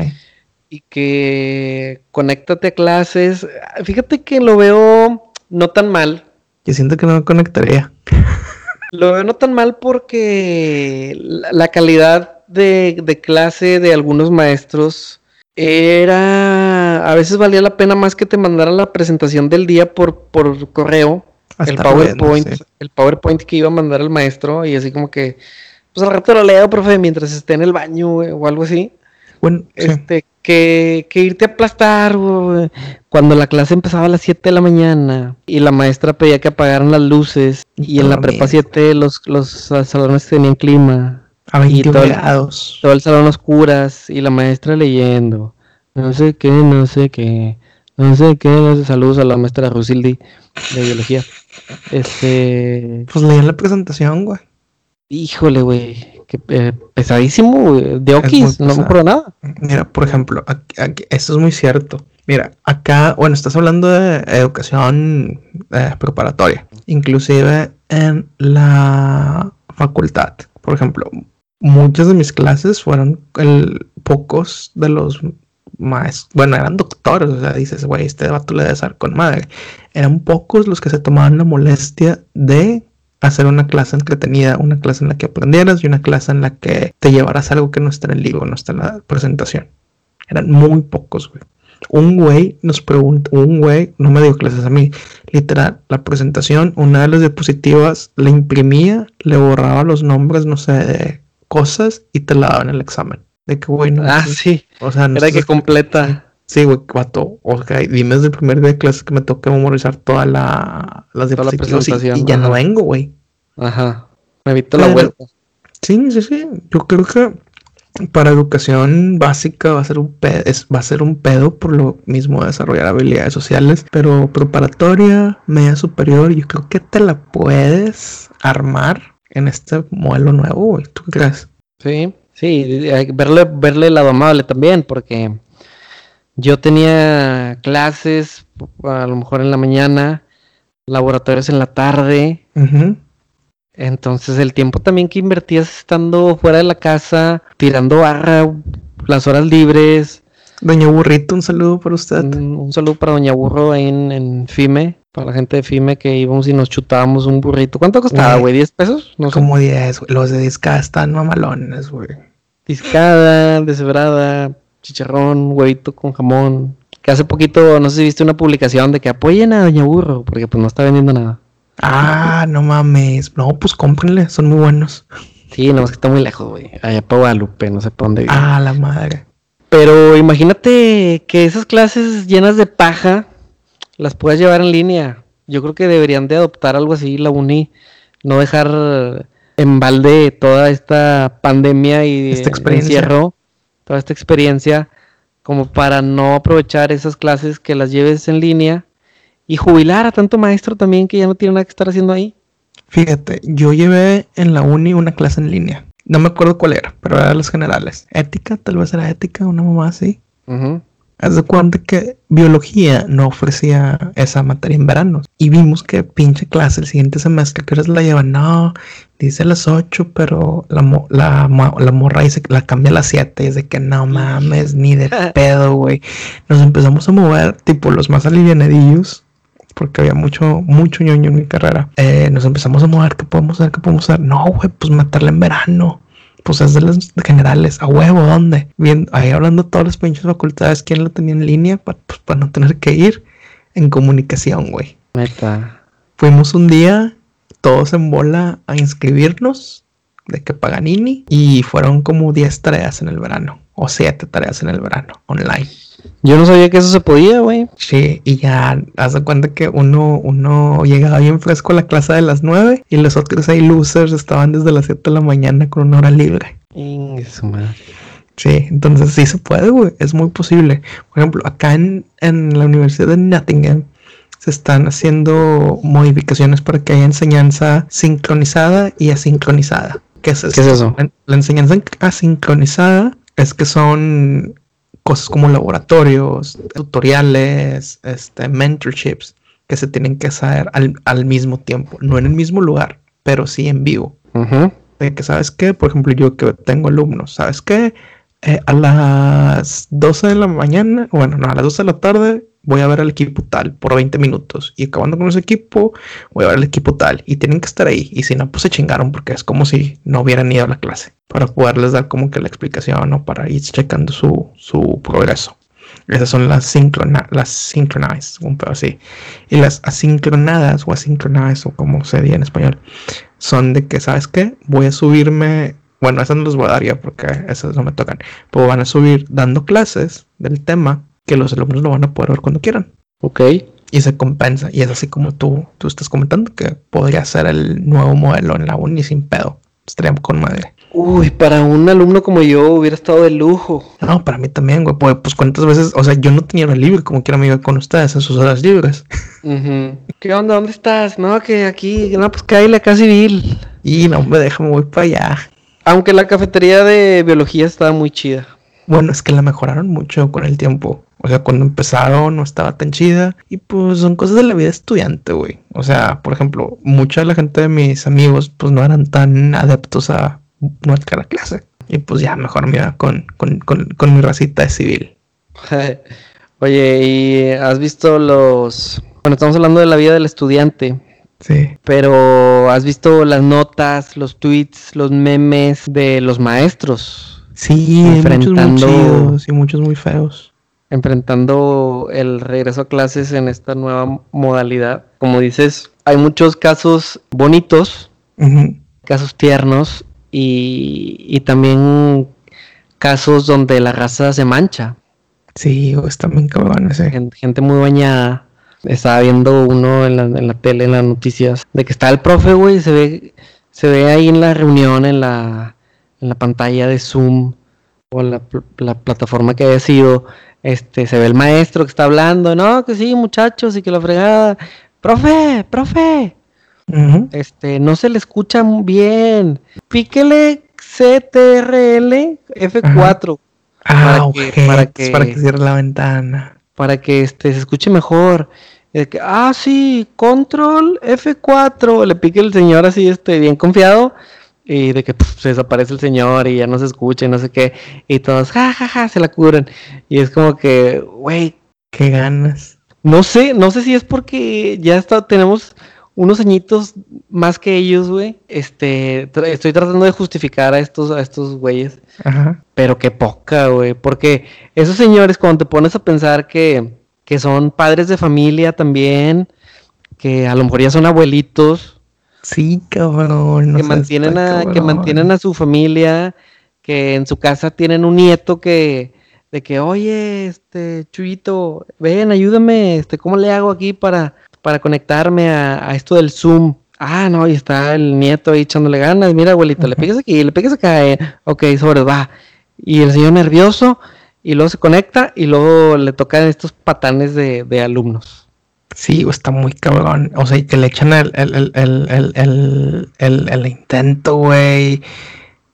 S1: Y que conéctate a clases. Fíjate que lo veo no tan mal.
S2: Yo siento que no me conectaría. *laughs*
S1: Lo veo no tan mal porque la, calidad de, de, clase de algunos maestros era, a veces valía la pena más que te mandaran la presentación del día por, por correo, el PowerPoint, el PowerPoint que iba a mandar el maestro y así como que, pues al rato lo leo, profe, mientras esté en el baño o algo así.
S2: Bueno,
S1: este, que, que, irte a aplastar cuando la clase empezaba a las 7 de la mañana y la maestra pedía que apagaran las luces y, en la prepa 7 los, los salones tenían clima.
S2: A 21 grados.
S1: Todo el salón oscuras y la maestra leyendo. No sé qué, no sé qué. No sé qué. Saludos a la maestra Rusildi de biología. Este.
S2: Pues leían la presentación, güey.
S1: Híjole, güey. Qué pesadísimo, De Okis, no me acuerdo nada.
S2: Mira, por ejemplo, esto es muy cierto. Mira, acá, bueno, estás hablando de educación eh, preparatoria. Inclusive en la facultad. Por ejemplo, muchas de mis clases fueron el, pocos de los maestros, bueno, eran doctores, o sea, dices, güey, este vato le debe con madre. Eran pocos los que se tomaban la molestia de hacer una clase entretenida, una clase en la que aprendieras y una clase en la que te llevaras algo que no está en el libro, no está en la presentación. Eran muy pocos, güey. Un güey nos pregunta, un güey no me dio clases a mí, literal, la presentación, una de las diapositivas le imprimía, le borraba los nombres, no sé, de cosas y te la daban en el examen. De que, güey, no.
S1: Ah, sí. O sea, no Era que completa.
S2: Sí, güey, vato. O sea, dime desde el primer día de clase que me toca memorizar toda la, las toda la presentación. Y, ya no vengo, güey.
S1: Ajá. Me evito la vuelta.
S2: Sí, sí, sí. Yo creo que para educación básica va a ser un pedo, va a ser un pedo por lo mismo de desarrollar habilidades sociales, pero preparatoria, media superior, yo creo que te la puedes armar en este modelo nuevo, ¿Tú qué crees?
S1: Sí, sí, hay que verle, verle el lado amable también, porque yo tenía clases a lo mejor en la mañana, laboratorios en la tarde. Entonces el tiempo también que invertías estando fuera de la casa, tirando barra, las horas libres.
S2: Doña Burrito, un saludo para usted.
S1: Un, saludo para Doña Burro ahí en, en FIME para la gente de FIME que íbamos y nos chutábamos un burrito. ¿Cuánto costaba, güey? ¿10 pesos?
S2: No Como 10, Los de discada están mamalones, güey.
S1: Discada, deshebrada, chicharrón, huevito con jamón. Que hace poquito, no sé si viste una publicación de que apoyen a Doña Burro, porque pues no está vendiendo nada.
S2: Ah, no mames. No, pues cómprenle, son muy buenos.
S1: Sí, no, es que está muy lejos, güey. Allá para Guadalupe, no sé para dónde.
S2: Ah, la madre.
S1: Pero imagínate que esas clases llenas de paja las puedas llevar en línea. Yo creo que deberían de adoptar algo así la uni, no dejar en balde toda esta pandemia y
S2: esta experiencia.
S1: encierro, toda esta experiencia, como para no aprovechar esas clases que las lleves en línea y jubilar a tanto maestro también que ya no tiene nada que estar haciendo ahí.
S2: Fíjate, yo llevé en la uni una clase en línea. No me acuerdo cuál era, pero era de los generales. Ética, tal vez era ética, una mamá así. Haz de cuenta que biología no ofrecía esa materia en verano. Y vimos que pinche clase el siguiente semestre, que horas la llevan? No, dice las 8, pero la, la, la morra dice que la cambia a las 7. Y es de que no mames, ni de *laughs* pedo, güey. Nos empezamos a mover, tipo los más alivianadillos, porque había mucho, mucho ñoño en mi carrera. Eh, nos empezamos a mover, ¿qué podemos hacer? ¿Qué podemos hacer? No, güey, pues meterla en verano pues es de los generales, a huevo, ¿dónde? Bien, ahí hablando todas las pinches facultades, ¿quién lo tenía en línea? Para, pues, para no tener que ir en comunicación, güey.
S1: Meta.
S2: Fuimos un día, todos en bola, a inscribirnos de que Paganini y fueron como 10 tareas en el verano, o 7 tareas en el verano, online.
S1: Yo no sabía que eso se podía, güey.
S2: Sí, y ya haz de cuenta que uno, uno llegaba bien fresco a la clase de las 9 y los otros ahí losers estaban desde las 7 de la mañana con una hora libre. Sí, entonces sí se puede, güey. Es muy posible. Por ejemplo, acá en, en la Universidad de Nottingham se están haciendo modificaciones para que haya enseñanza sincronizada y asincronizada. ¿Qué es eso?
S1: ¿Qué es eso?
S2: La enseñanza asincronizada es que son cosas como laboratorios, tutoriales, este, mentorships que se tienen que hacer al, mismo tiempo, no en el mismo lugar, pero sí en vivo. De que, ¿sabes qué? Por ejemplo, yo que tengo alumnos, ¿sabes qué? Eh, a las 12 de la mañana, bueno, no, a las 12 de la tarde voy a ver al equipo tal por 20 minutos y acabando con ese equipo voy a ver al equipo tal y tienen que estar ahí y si no pues se chingaron porque es como si no hubieran ido a la clase para poderles dar como que la explicación o para ir checando su, su progreso. Esas son las, sincrona las synchronized, un pedo así. Y las asincronadas o asincronized o como se dice en español, son de que, ¿sabes qué? Voy a subirme, bueno, esas no las voy a dar ya porque esas no me tocan, pero van a subir dando clases del tema que los alumnos lo van a poder ver cuando quieran.
S1: Ok.
S2: Y se compensa. Y es así como tú, tú estás comentando que podría ser el nuevo modelo en la uni sin pedo. Estaría con madre.
S1: Uy, para un alumno como yo hubiera estado de lujo.
S2: No, para mí también, güey. Pues, pues cuántas veces, o sea, yo no tenía hora libre como quiero amigo con ustedes en sus horas libres. *laughs*
S1: ¿Qué onda? ¿Dónde estás? No, que aquí, no, pues que hay la casa civil.
S2: Y no me deja, me voy para allá.
S1: Aunque la cafetería de biología estaba muy chida.
S2: Bueno, es que la mejoraron mucho con el tiempo. O sea, cuando empezaron no estaba tan chida. Y pues son cosas de la vida estudiante, güey. O sea, por ejemplo, mucha de la gente de mis amigos pues no eran tan adeptos a nuestra clase. Y pues ya mejor me iba con, con, con mi racita de civil. *laughs*
S1: Oye, ¿y has visto los... Bueno, estamos hablando de la vida del estudiante.
S2: Sí.
S1: Pero has visto las notas, los tweets, los memes de los maestros
S2: Sí, enfrentando, muchos muy chidos y muchos muy feos.
S1: Enfrentando el regreso a clases en esta nueva modalidad. Como dices, hay muchos casos bonitos, casos tiernos y, también casos donde la raza se mancha.
S2: Sí, está bien cabrón ese.
S1: Gente, muy bañada. Estaba viendo uno en la, en la tele, en las noticias, de que está el profe, güey, se ve, se ve ahí en la reunión, en la, en la pantalla de Zoom o la, la, plataforma que haya sido, este, se ve el maestro que está hablando, no, que sí, muchachos, y que la fregada, profe, profe, este, no se le escucha bien, píquele CTRL F4.
S2: Ah, para, que, para que, para que cierre la ventana.
S1: Para que este, se escuche mejor. Que, ah, sí, control F4. Le pique el señor así, este, bien confiado y de que se desaparece el señor y ya no se escucha y no sé qué, y todos, jajaja, ja, ja, se la curan. Y es como que, güey,
S2: qué ganas.
S1: No sé, no sé si es porque ya está, tenemos unos añitos más que ellos, güey. Este, estoy tratando de justificar a estos, a estos güeyes. Ajá. Pero qué poca, güey. Porque esos señores, cuando te pones a pensar que, que son padres de familia también, que a lo mejor ya son abuelitos.
S2: Sí, cabrón.
S1: que, mantienen a, que mantienen a su familia, que en su casa tienen un nieto que, de que, oye, este, Chuyito, ven, ayúdame, este, ¿cómo le hago aquí para, para conectarme a, esto del Zoom? Ah, no, y está el nieto ahí echándole ganas. Mira, abuelito, le pegas aquí, le pegas acá. Eh. Ok, sobre, va. Y el señor nervioso, y luego se conecta, y luego le tocan estos patanes de, de alumnos.
S2: Sí, está muy cabrón. O sea, y que le echan el, el, el, el intento, güey.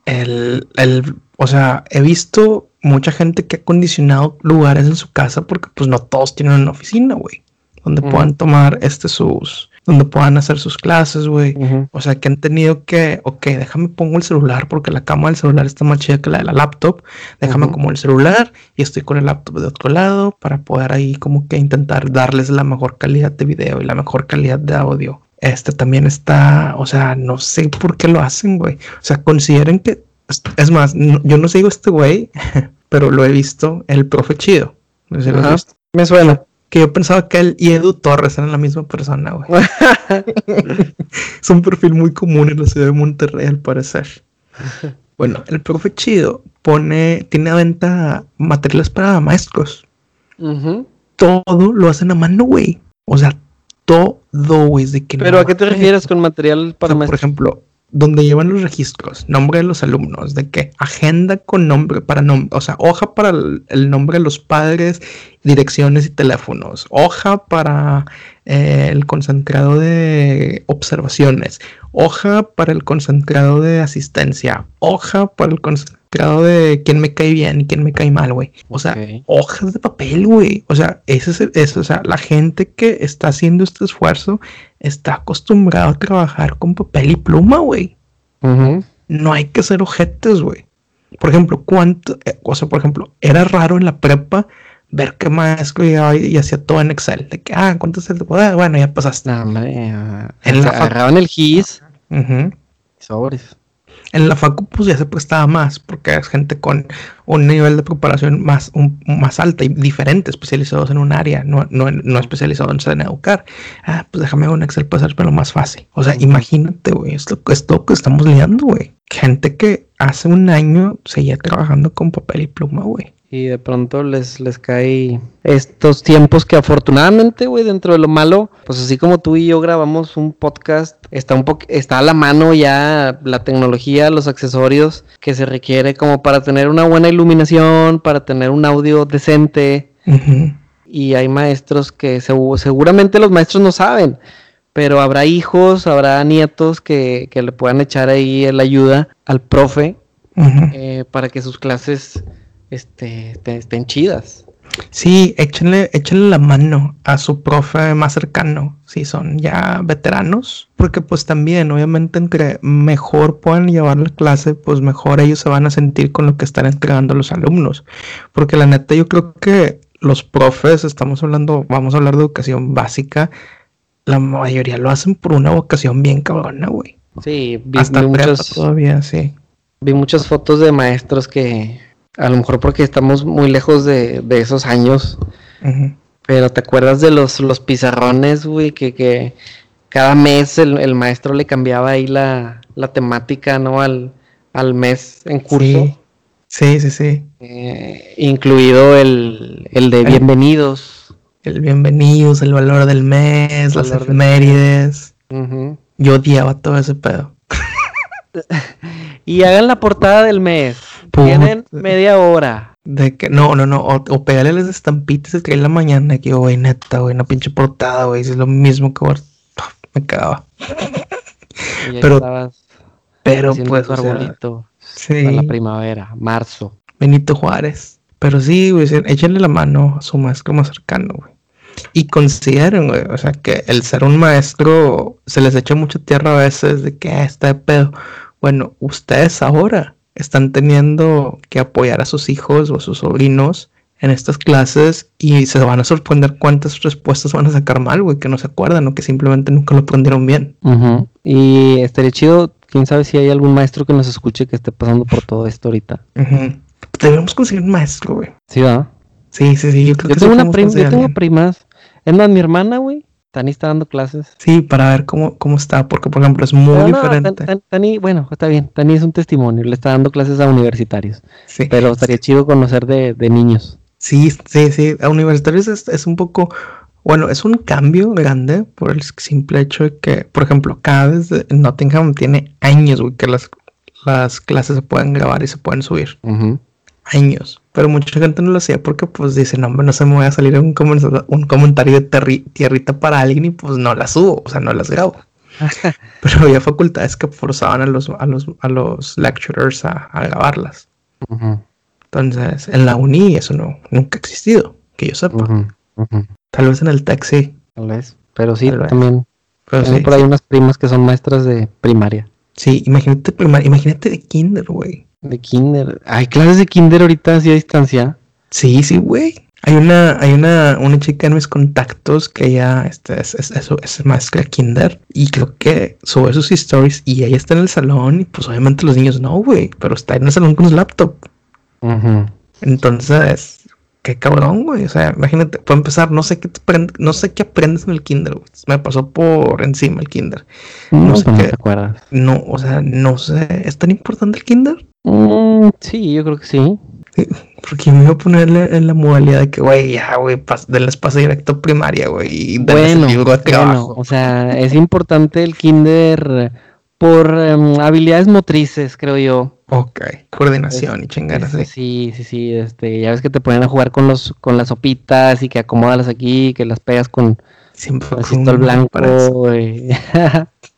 S2: El, el, o sea, he visto mucha gente que ha condicionado lugares en su casa porque pues no todos tienen una oficina, güey. Donde puedan tomar este sus, donde puedan hacer sus clases, güey. O sea, que han tenido que, ok, déjame pongo el celular porque la cámara del celular está más chida que la de la laptop. Déjame como el celular y estoy con el laptop de otro lado para poder ahí como que intentar darles la mejor calidad de video y la mejor calidad de audio. Este también está, o sea, no sé por qué lo hacen, güey. O sea, consideren que es más, yo no sigo este güey, *laughs* pero lo he visto, el profe chido.
S1: Me suena.
S2: Que yo pensaba que él y Edu Torres eran la misma persona, güey. *laughs* es un perfil muy común en la ciudad de Monterrey, al parecer. *laughs* Bueno, el profe chido pone, tiene a venta materiales para maestros. Todo lo hacen a mano, güey. O sea, todo, güey.
S1: ¿Pero a qué te refieres con material para maestros?
S2: Por ejemplo, donde llevan los registros, nombre de los alumnos, de qué, agenda con nombre para nombre, o sea, hoja para el, nombre de los padres, direcciones y teléfonos, hoja para eh, el concentrado de observaciones, hoja para el concentrado de asistencia, hoja para el concentrado de quién me cae bien y quién me cae mal, güey. O sea, hojas de papel, güey. O sea, ese es eso, o sea, la gente que está haciendo este esfuerzo está acostumbrado a trabajar con papel y pluma, güey. No hay que ser ojetes, güey. Por ejemplo, ¿cuánto? Eh, o sea, por ejemplo, era raro en la prepa ver qué llegaba y, hacía todo en Excel. De que, ah, ¿cuánto es el ah, Bueno, ya pasaste.
S1: No, en la agarraban el GIS. Sobres.
S2: En la facu pues ya se prestaba más porque es gente con un nivel de preparación más, más alta y diferente, especializados en un área, no, no, no especializados en educar. Ah, pues déjame un Excel para lo más fácil. O sea, imagínate, güey, esto es lo que estamos liando, güey. Gente que hace un año seguía trabajando con papel y pluma, güey
S1: y de pronto les, les cae estos tiempos que afortunadamente, güey, dentro de lo malo, pues así como tú y yo grabamos un podcast, está un está a la mano ya la tecnología, los accesorios que se requiere como para tener una buena iluminación, para tener un audio decente. Y hay maestros que seguramente los maestros no saben, pero habrá hijos, habrá nietos que, que le puedan echar ahí la ayuda al profe eh, para que sus clases este, estén chidas.
S2: Sí, échenle, échenle la mano a su profe más cercano, si son ya veteranos, porque pues también, obviamente, entre mejor puedan llevar la clase, pues mejor ellos se van a sentir con lo que están entregando los alumnos. Porque la neta, yo creo que los profes, estamos hablando, vamos a hablar de educación básica, la mayoría lo hacen por una vocación bien cabrona, güey.
S1: Sí, vi, Hasta
S2: todavía, sí.
S1: Vi muchas fotos de maestros que a lo mejor porque estamos muy lejos de, esos años. Pero te acuerdas de los, los pizarrones, güey, que, que cada mes el, maestro le cambiaba ahí la, temática, ¿no? Al, al mes en curso.
S2: Sí, sí, sí.
S1: Eh, incluido el, de bienvenidos.
S2: El bienvenidos, el valor del mes, las efemérides. Yo odiaba todo ese pedo. *laughs*
S1: y hagan la portada del mes. Tienen media hora.
S2: De que, no, no, no, o, o pegarle las estampitas que en la mañana, que, güey, neta, güey, una pinche portada, güey, es lo mismo que *laughs* me cagaba. pero, pero pues,
S1: arbolito sí. la primavera, marzo.
S2: Benito Juárez. Pero sí, güey, échenle la mano a su maestro más cercano, güey. Y consideren, güey, o sea, que el ser un maestro se les echa mucha tierra a veces de que ah, está de pedo. Bueno, ustedes ahora están teniendo que apoyar a sus hijos o a sus sobrinos en estas clases y se van a sorprender cuántas respuestas van a sacar mal, güey, que no se acuerdan o que simplemente nunca lo aprendieron bien.
S1: Y estaría chido, quién sabe si hay algún maestro que nos escuche que esté pasando por todo esto ahorita.
S2: Debemos conseguir un maestro, güey.
S1: Sí, va.
S2: Sí, sí, sí. Yo creo
S1: Yo
S2: que
S1: tengo una yo tengo primas. Es más, mi hermana, güey. Tani está dando clases.
S2: Sí, para ver cómo, cómo está, porque por ejemplo es muy
S1: no,
S2: diferente.
S1: Tan- Tan- Tani, bueno, está bien. Tani es un testimonio. Le está dando clases a universitarios.
S2: Sí.
S1: Pero estaría chido conocer de, de niños.
S2: Sí, sí, sí. A universitarios es, es un poco, bueno, es un cambio grande por el simple hecho de que, por ejemplo, cada vez Nottingham tiene años, güey, que las, las clases se pueden grabar y se pueden subir.
S1: Ujú.
S2: Años. Pero mucha gente no lo hacía porque, pues, dice, no, hombre, no se me voy a salir un, comen- un comentario de tierrita para alguien y, pues, no las subo, o sea, no las grabo. *laughs* Pero había facultades que forzaban a los, a los, a los lecturers a, a grabarlas. Entonces, en la uni eso no, nunca ha existido, que yo sepa. Tal vez en el sí.
S1: Tal vez. Pero sí,
S2: vez.
S1: también.
S2: Pero sí,
S1: por ahí unas primas que son maestras de primaria.
S2: sí, imagínate primaria, imagínate de kinder, güey.
S1: De kinder. Hay clases de kinder ahorita así a distancia.
S2: Sí, sí, güey. Hay una, hay una, una chica en mis contactos que ella este, es, es, es, es maestra kinder y creo que sube sus stories y ella está en el salón y pues obviamente los niños no, güey, pero está en el salón con su laptop. Entonces, qué cabrón, güey. O sea, imagínate, para empezar, no sé qué, te aprend- no sé qué aprendes en el kinder, güey. Me pasó por encima el kinder.
S1: No,
S2: sé
S1: pues no
S2: qué-
S1: te acuerdas.
S2: No, o sea, no sé, ¿es tan importante el kinder?
S1: Mm, sí, yo creo que sí.
S2: Porque me iba a ponerle en la modalidad de que, güey, ya, güey, denles pase directo a primaria, güey, y
S1: Bueno,
S2: el libro de
S1: bueno, o sea, es importante el kinder por em, habilidades motrices, creo yo.
S2: Ok, coordinación y chingadas
S1: Este,
S2: así.
S1: sí, sí, sí, este, ya ves que te ponen a jugar con los, con las sopitas y que acomódalas aquí, que las pegas con
S2: Siempre
S1: al
S2: un-
S1: blanco, güey. *laughs*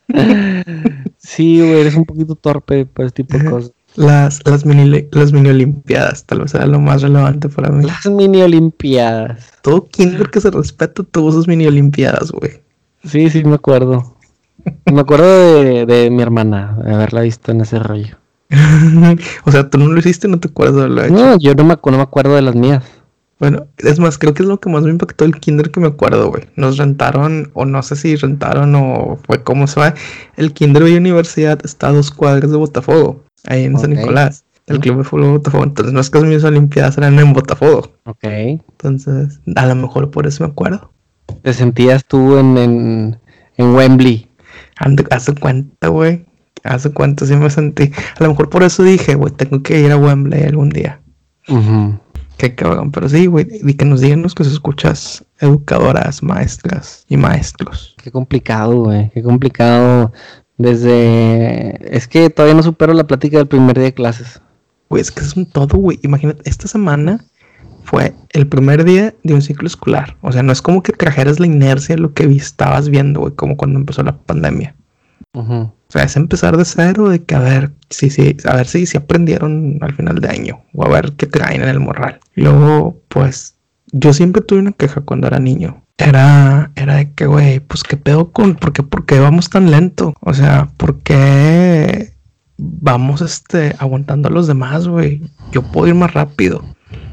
S1: sí, güey, eres un poquito torpe para ese tipo de cosas.
S2: Las, las, mini, las mini olimpiadas, tal vez era lo más relevante para mí.
S1: Las mini olimpiadas.
S2: Todo kinder que se respeta tuvo sus mini olimpiadas, güey.
S1: Sí, sí, me acuerdo. Me acuerdo de, de mi hermana, de haberla visto en ese rollo. *laughs*
S2: o sea, tú no lo hiciste, no te acuerdas de haberlo hecho.
S1: No, yo no me, no me acuerdo de las mías.
S2: Bueno, es más, creo que es lo que más me impactó el kinder que me acuerdo, güey. Nos rentaron, o no sé si rentaron o fue como se va. El kinder de universidad está a dos cuadras de Botafogo, ahí en San. Nicolás. El club de fútbol de Botafogo. Entonces, no es que mis olimpiadas eran en Botafogo.
S1: Ok.
S2: Entonces, a lo mejor por eso me acuerdo.
S1: Te sentías tú en, en, en Wembley.
S2: Hace cuenta, güey. Hace cuenta sí me sentí. A lo mejor por eso dije, güey, tengo que ir a Wembley algún día.
S1: Ujú.
S2: Qué cabrón, pero sí, güey, y que nos digan los que se escuchas educadoras, maestras y maestros.
S1: Qué complicado, güey. Qué complicado. Desde. Es que todavía no supero la plática del primer día de clases.
S2: Güey, es que es un todo, güey. Imagínate, esta semana fue el primer día de un ciclo escolar. O sea, no es como que trajeras la inercia de lo que estabas viendo, güey, como cuando empezó la pandemia. O sea, es empezar de cero, de que a ver, sí, sí, a ver si, si aprendieron al final de año, o a ver qué traen en el morral. Luego, pues, yo siempre tuve una queja cuando era niño. Era, era de que, güey, pues qué pedo con, ¿por qué, por qué vamos tan lento? O sea, ¿por qué vamos, este, aguantando a los demás, güey? Yo puedo ir más rápido.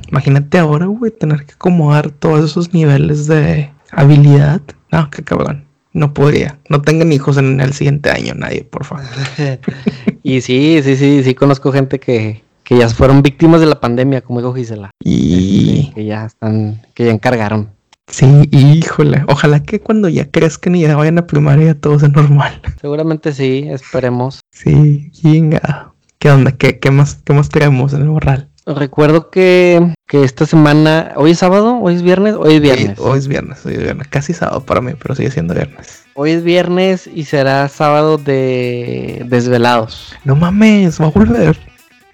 S2: Imagínate ahora, güey, tener que acomodar todos esos niveles de habilidad. No, qué cabrón. No podría. No tengan hijos en el siguiente año, nadie, por favor. *laughs*
S1: y sí, sí, sí, sí conozco gente que, que ya fueron víctimas de la pandemia, como dijo Gisela.
S2: Y
S1: Que ya están, que ya encargaron.
S2: sí, híjole. Ojalá que cuando ya crezcan y ya vayan a primaria ya todo sea normal.
S1: Seguramente sí, esperemos.
S2: Sí, chinga. ¿Qué onda? ¿Qué, qué más, qué más traemos en el morral?
S1: Recuerdo que, que esta semana, hoy es sábado, hoy es viernes, hoy es viernes.
S2: Hoy, hoy es viernes, hoy es viernes. Casi sábado para mí, pero sigue siendo viernes.
S1: Hoy es viernes y será sábado de desvelados.
S2: No mames, va a volver.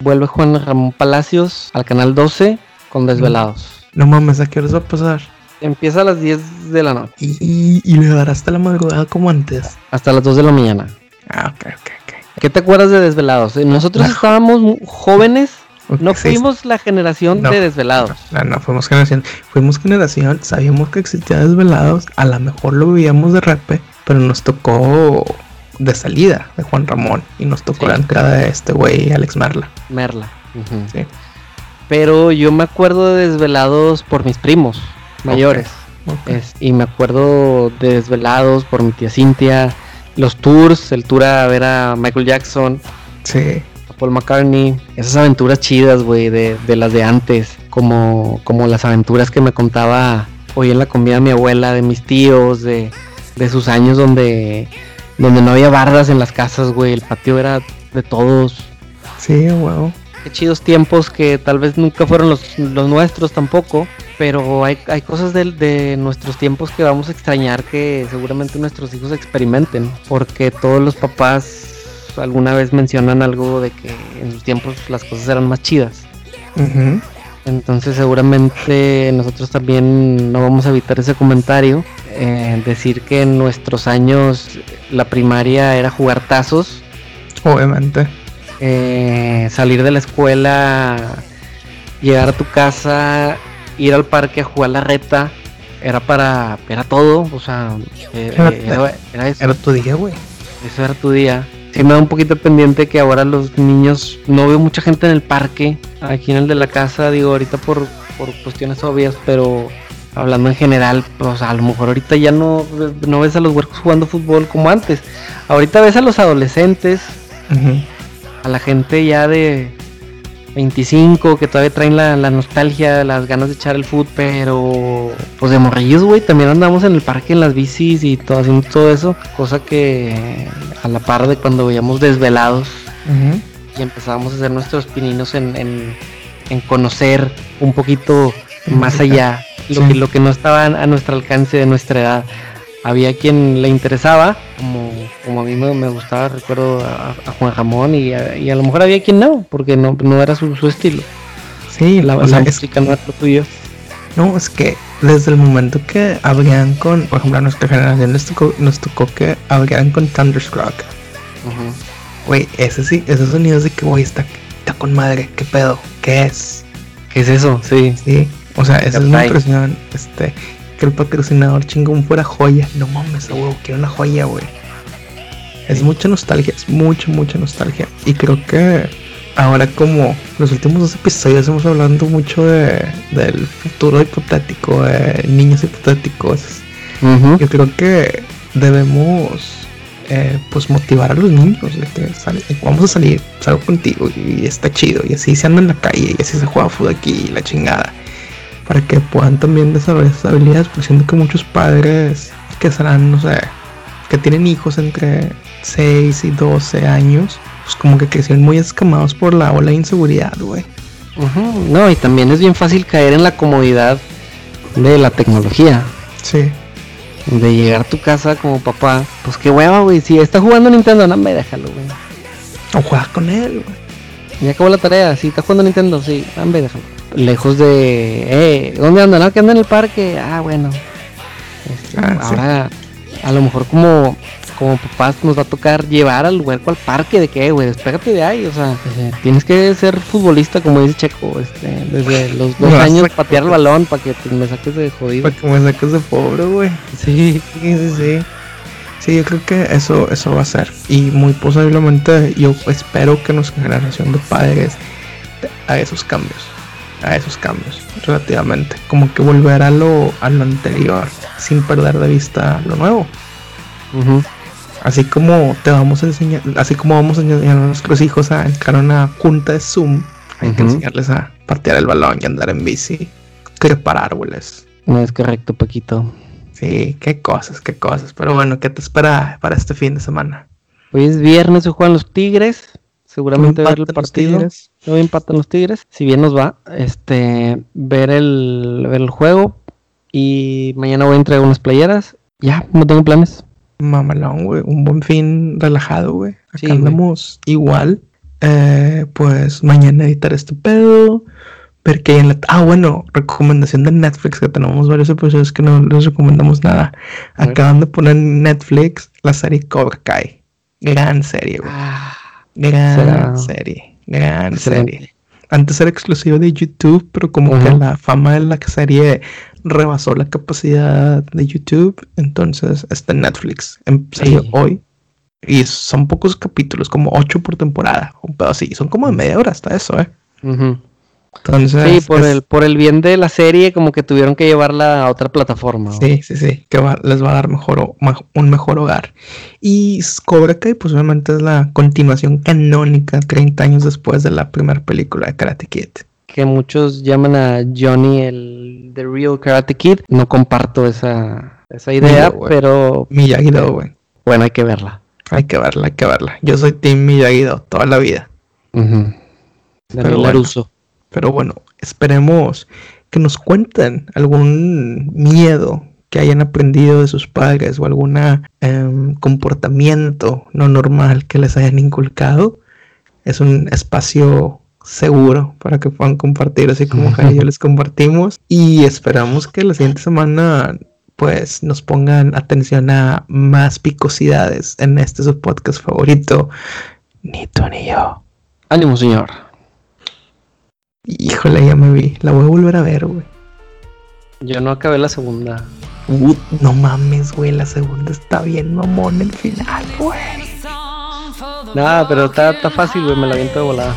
S1: Vuelve Juan Ramón Palacios al canal 12 con desvelados.
S2: No mames, ¿a qué horas va a pasar?
S1: Empieza a las 10 de la noche
S2: Y, y, y le dará hasta la madrugada como antes.
S1: hasta las 2 de la mañana.
S2: Ah, ok, ok, ok.
S1: ¿Qué te acuerdas de desvelados? Eh, Nosotros
S2: Ah.
S1: estábamos jóvenes, no fuimos la generación
S2: No.
S1: de desvelados.
S2: No, no, fuimos generación. Fuimos generación, sabíamos que existía desvelados, a lo mejor lo vivíamos de repe, pero nos tocó de salida de Juan Ramón y nos tocó
S1: Sí.
S2: la entrada de este güey, Alex Merla.
S1: Merla.
S2: Sí.
S1: Pero yo me acuerdo de Desvelados por mis primos mayores. y me acuerdo de Desvelados por mi tía Cintia. Los tours, el tour a ver a Michael Jackson.
S2: Sí.
S1: Paul McCartney. Esas aventuras chidas, güey, de, de, las de antes. Como, como las aventuras que me contaba hoy en la comida mi abuela, de mis tíos, de, de sus años donde, donde no había bardas en las casas, güey. El patio era de todos.
S2: Sí, wow.
S1: Qué chidos tiempos que tal vez nunca fueron los, los nuestros tampoco. Pero hay, hay cosas de, de, nuestros tiempos que vamos a extrañar que seguramente nuestros hijos experimenten. Porque todos los papás alguna vez mencionan algo de que en sus tiempos las cosas eran más chidas. Entonces seguramente nosotros también no vamos a evitar ese comentario. Eh, decir que en nuestros años la primaria era jugar tazos.
S2: Obviamente.
S1: Eh, salir de la escuela, llegar a tu casa, ir al parque a jugar la reta. Era para... Era todo. O sea...
S2: Eh, era, era, eso. Era tu día, güey.
S1: Eso era tu día sí me da un poquito pendiente que ahora los niños, no veo mucha gente en el parque, aquí en el de la casa, digo, ahorita por, por cuestiones obvias, pero hablando en general, pues a lo mejor ahorita ya no, no ves a los huercos jugando fútbol como antes. Ahorita ves a los adolescentes, a la gente ya de 25 que todavía traen la, nostalgia, las ganas de echar el fútbol, pero pues de morrillos, güey, también andamos en el parque en las bicis y todo haciendo todo eso, cosa que a la par de cuando veíamos desvelados y empezábamos a hacer nuestros pininos en, en, conocer un poquito más allá lo, que, lo que no estaba a nuestro alcance de nuestra edad había quien le interesaba, como, como a mí me, gustaba, recuerdo a, Juan Jamón, y a, y a, lo mejor había quien no, porque no, no era su, su estilo.
S2: Sí,
S1: la, la música no era lo tuyo.
S2: No, es que desde el momento que abrían con, por ejemplo, a nuestra generación nos tocó, nos tocó que abrían con Thunderstruck. Güey, ese sí, esos sonidos de que, güey, está, está con madre, ¿qué pedo? ¿Qué es?
S1: ¿Qué es eso? Sí.
S2: Sí, o sea, esa es mi impresión. Este, que el patrocinador chingón fuera joya. No mames, huevo, quiero una joya, güey. Es mucha nostalgia, es mucha, mucha nostalgia. Y creo que ahora como los últimos dos episodios estamos hablando mucho de, del futuro hipotético, de niños hipotéticos. Yo creo que debemos eh, pues motivar a los niños de que vamos a salir, salgo contigo y está chido. Y así se anda en la calle y así se juega fútbol aquí y la chingada para que puedan también desarrollar esas habilidades, porque siento que muchos padres que serán, no sé, que tienen hijos entre 6 y 12 años, pues como que crecieron muy escamados por la ola de inseguridad, güey.
S1: No, y también es bien fácil caer en la comodidad de la tecnología.
S2: Sí.
S1: De llegar a tu casa como papá, pues qué hueva, güey. Si está jugando Nintendo, no me déjalo, güey.
S2: O juega con él, güey.
S1: Ya acabó la tarea. Si está jugando Nintendo, sí, dame, déjalo lejos de, eh, ¿dónde anda? No, que anda en el parque. Ah, bueno. Este, ah, ahora, a lo mejor como, como papás nos va a tocar llevar al huerco al parque. ¿De qué, güey? Despégate de ahí. O sea, eh, tienes que ser futbolista, como dice Checo. Este, desde los dos años *laughs* patear el balón para que me saques de jodido.
S2: Para que me saques de pobre, güey.
S1: Sí.
S2: Sí, sí, sí. Sí, yo creo que eso, eso va a ser. Y muy posiblemente yo espero que nuestra generación de padres haga esos cambios a esos cambios relativamente. Como que volver a lo, a lo anterior sin perder de vista lo nuevo. Así como te vamos a enseñar, así como vamos a enseñar a nuestros hijos a entrar a una junta de Zoom, hay que enseñarles a patear el balón y andar en bici, trepar árboles.
S1: No es correcto, Paquito.
S2: Sí, qué cosas, qué cosas. Pero bueno, ¿qué te espera para este fin de semana?
S1: Hoy es viernes, se juegan los Tigres seguramente ver el partido. No empatan los Tigres. Si bien nos va, este, ver el, ver el juego. Y mañana voy a entregar unas playeras. Ya, no tengo planes.
S2: Mamalón, güey. Un buen fin relajado, güey. Acá andamos igual. Eh, pues mañana editar este pedo. Ver que hay en la. Ah, bueno, recomendación de Netflix, que tenemos varios episodios que no les recomendamos nada. Acaban de poner en Netflix la serie Cobra Kai. Gran serie, güey. Ah. Gran serie, gran serie. Antes era exclusivo de YouTube, pero como que la fama de la serie rebasó la capacidad de YouTube, entonces está en Netflix. Empezó hoy y son pocos capítulos, como ocho por temporada, un pedo así. Son como de media hora hasta eso, ¿eh? Entonces,
S1: Sí, por
S2: es-
S1: el, por el bien de la serie, como que tuvieron que llevarla a otra plataforma.
S2: Sí, sí, sí, que va- les va a dar mejor un mejor hogar. Y Cobra Kai, pues obviamente es la continuación canónica 30 años después de la primera película de Karate Kid.
S1: Que muchos llaman a Johnny el The Real Karate Kid. No comparto esa, esa idea, pero
S2: Miyagi-Do, güey.
S1: bueno, hay que verla.
S2: Hay que verla, hay que verla. Yo soy Team Miyagi-Do toda la vida.
S1: Ujú. Daniel
S2: bueno.
S1: Laruso.
S2: Pero bueno, esperemos que nos cuenten algún miedo que hayan aprendido de sus padres o algún comportamiento no normal que les hayan inculcado. Es un espacio seguro para que puedan compartir, así como y yo les compartimos. Y esperamos que la siguiente semana pues nos pongan atención a más picosidades en este su podcast favorito. Ni tú ni yo.
S1: Ánimo, señor.
S2: Híjole, ya me vi. La voy a volver a ver, güey.
S1: Yo no acabé la segunda.
S2: Uh, no mames, güey, la segunda está bien mamón el final, güey.
S1: Nada, pero está, está fácil, güey. Me la viento de volada.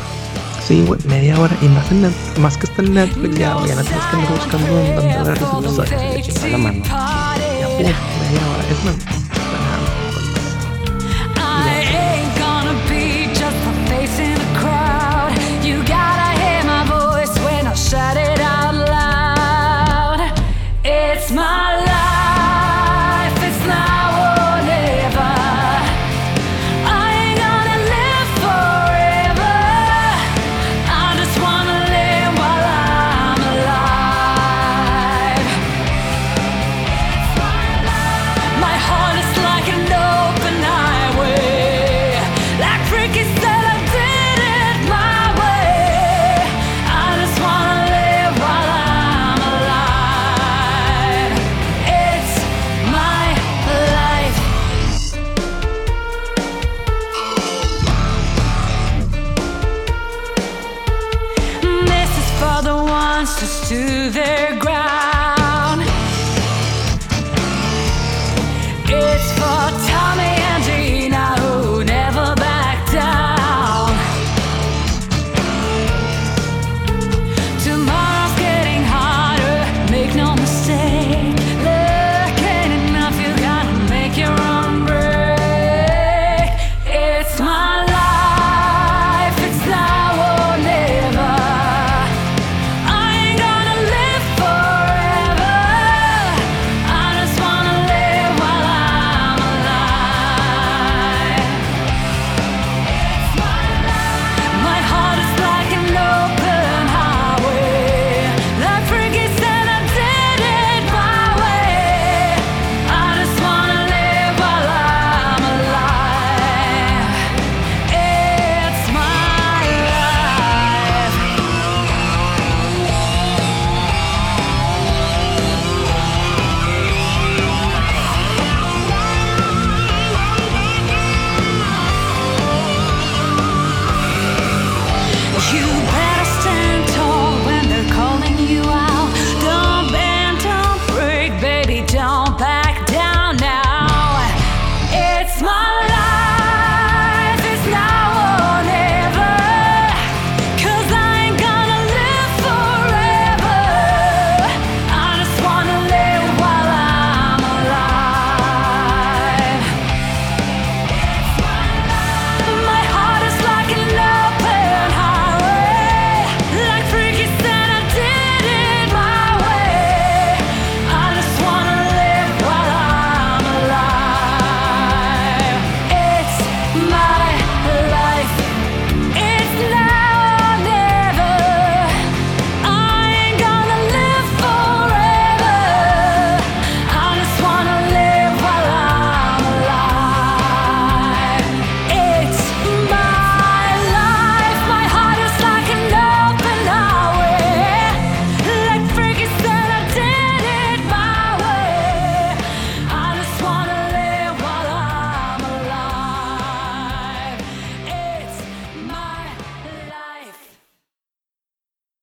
S2: Sí, güey, media hora. Y más, en Net- más que está en Netflix, ya, güey, ya no tienes que andar buscando en dónde ver los episodios.
S1: A la mano.
S2: Ya, güey.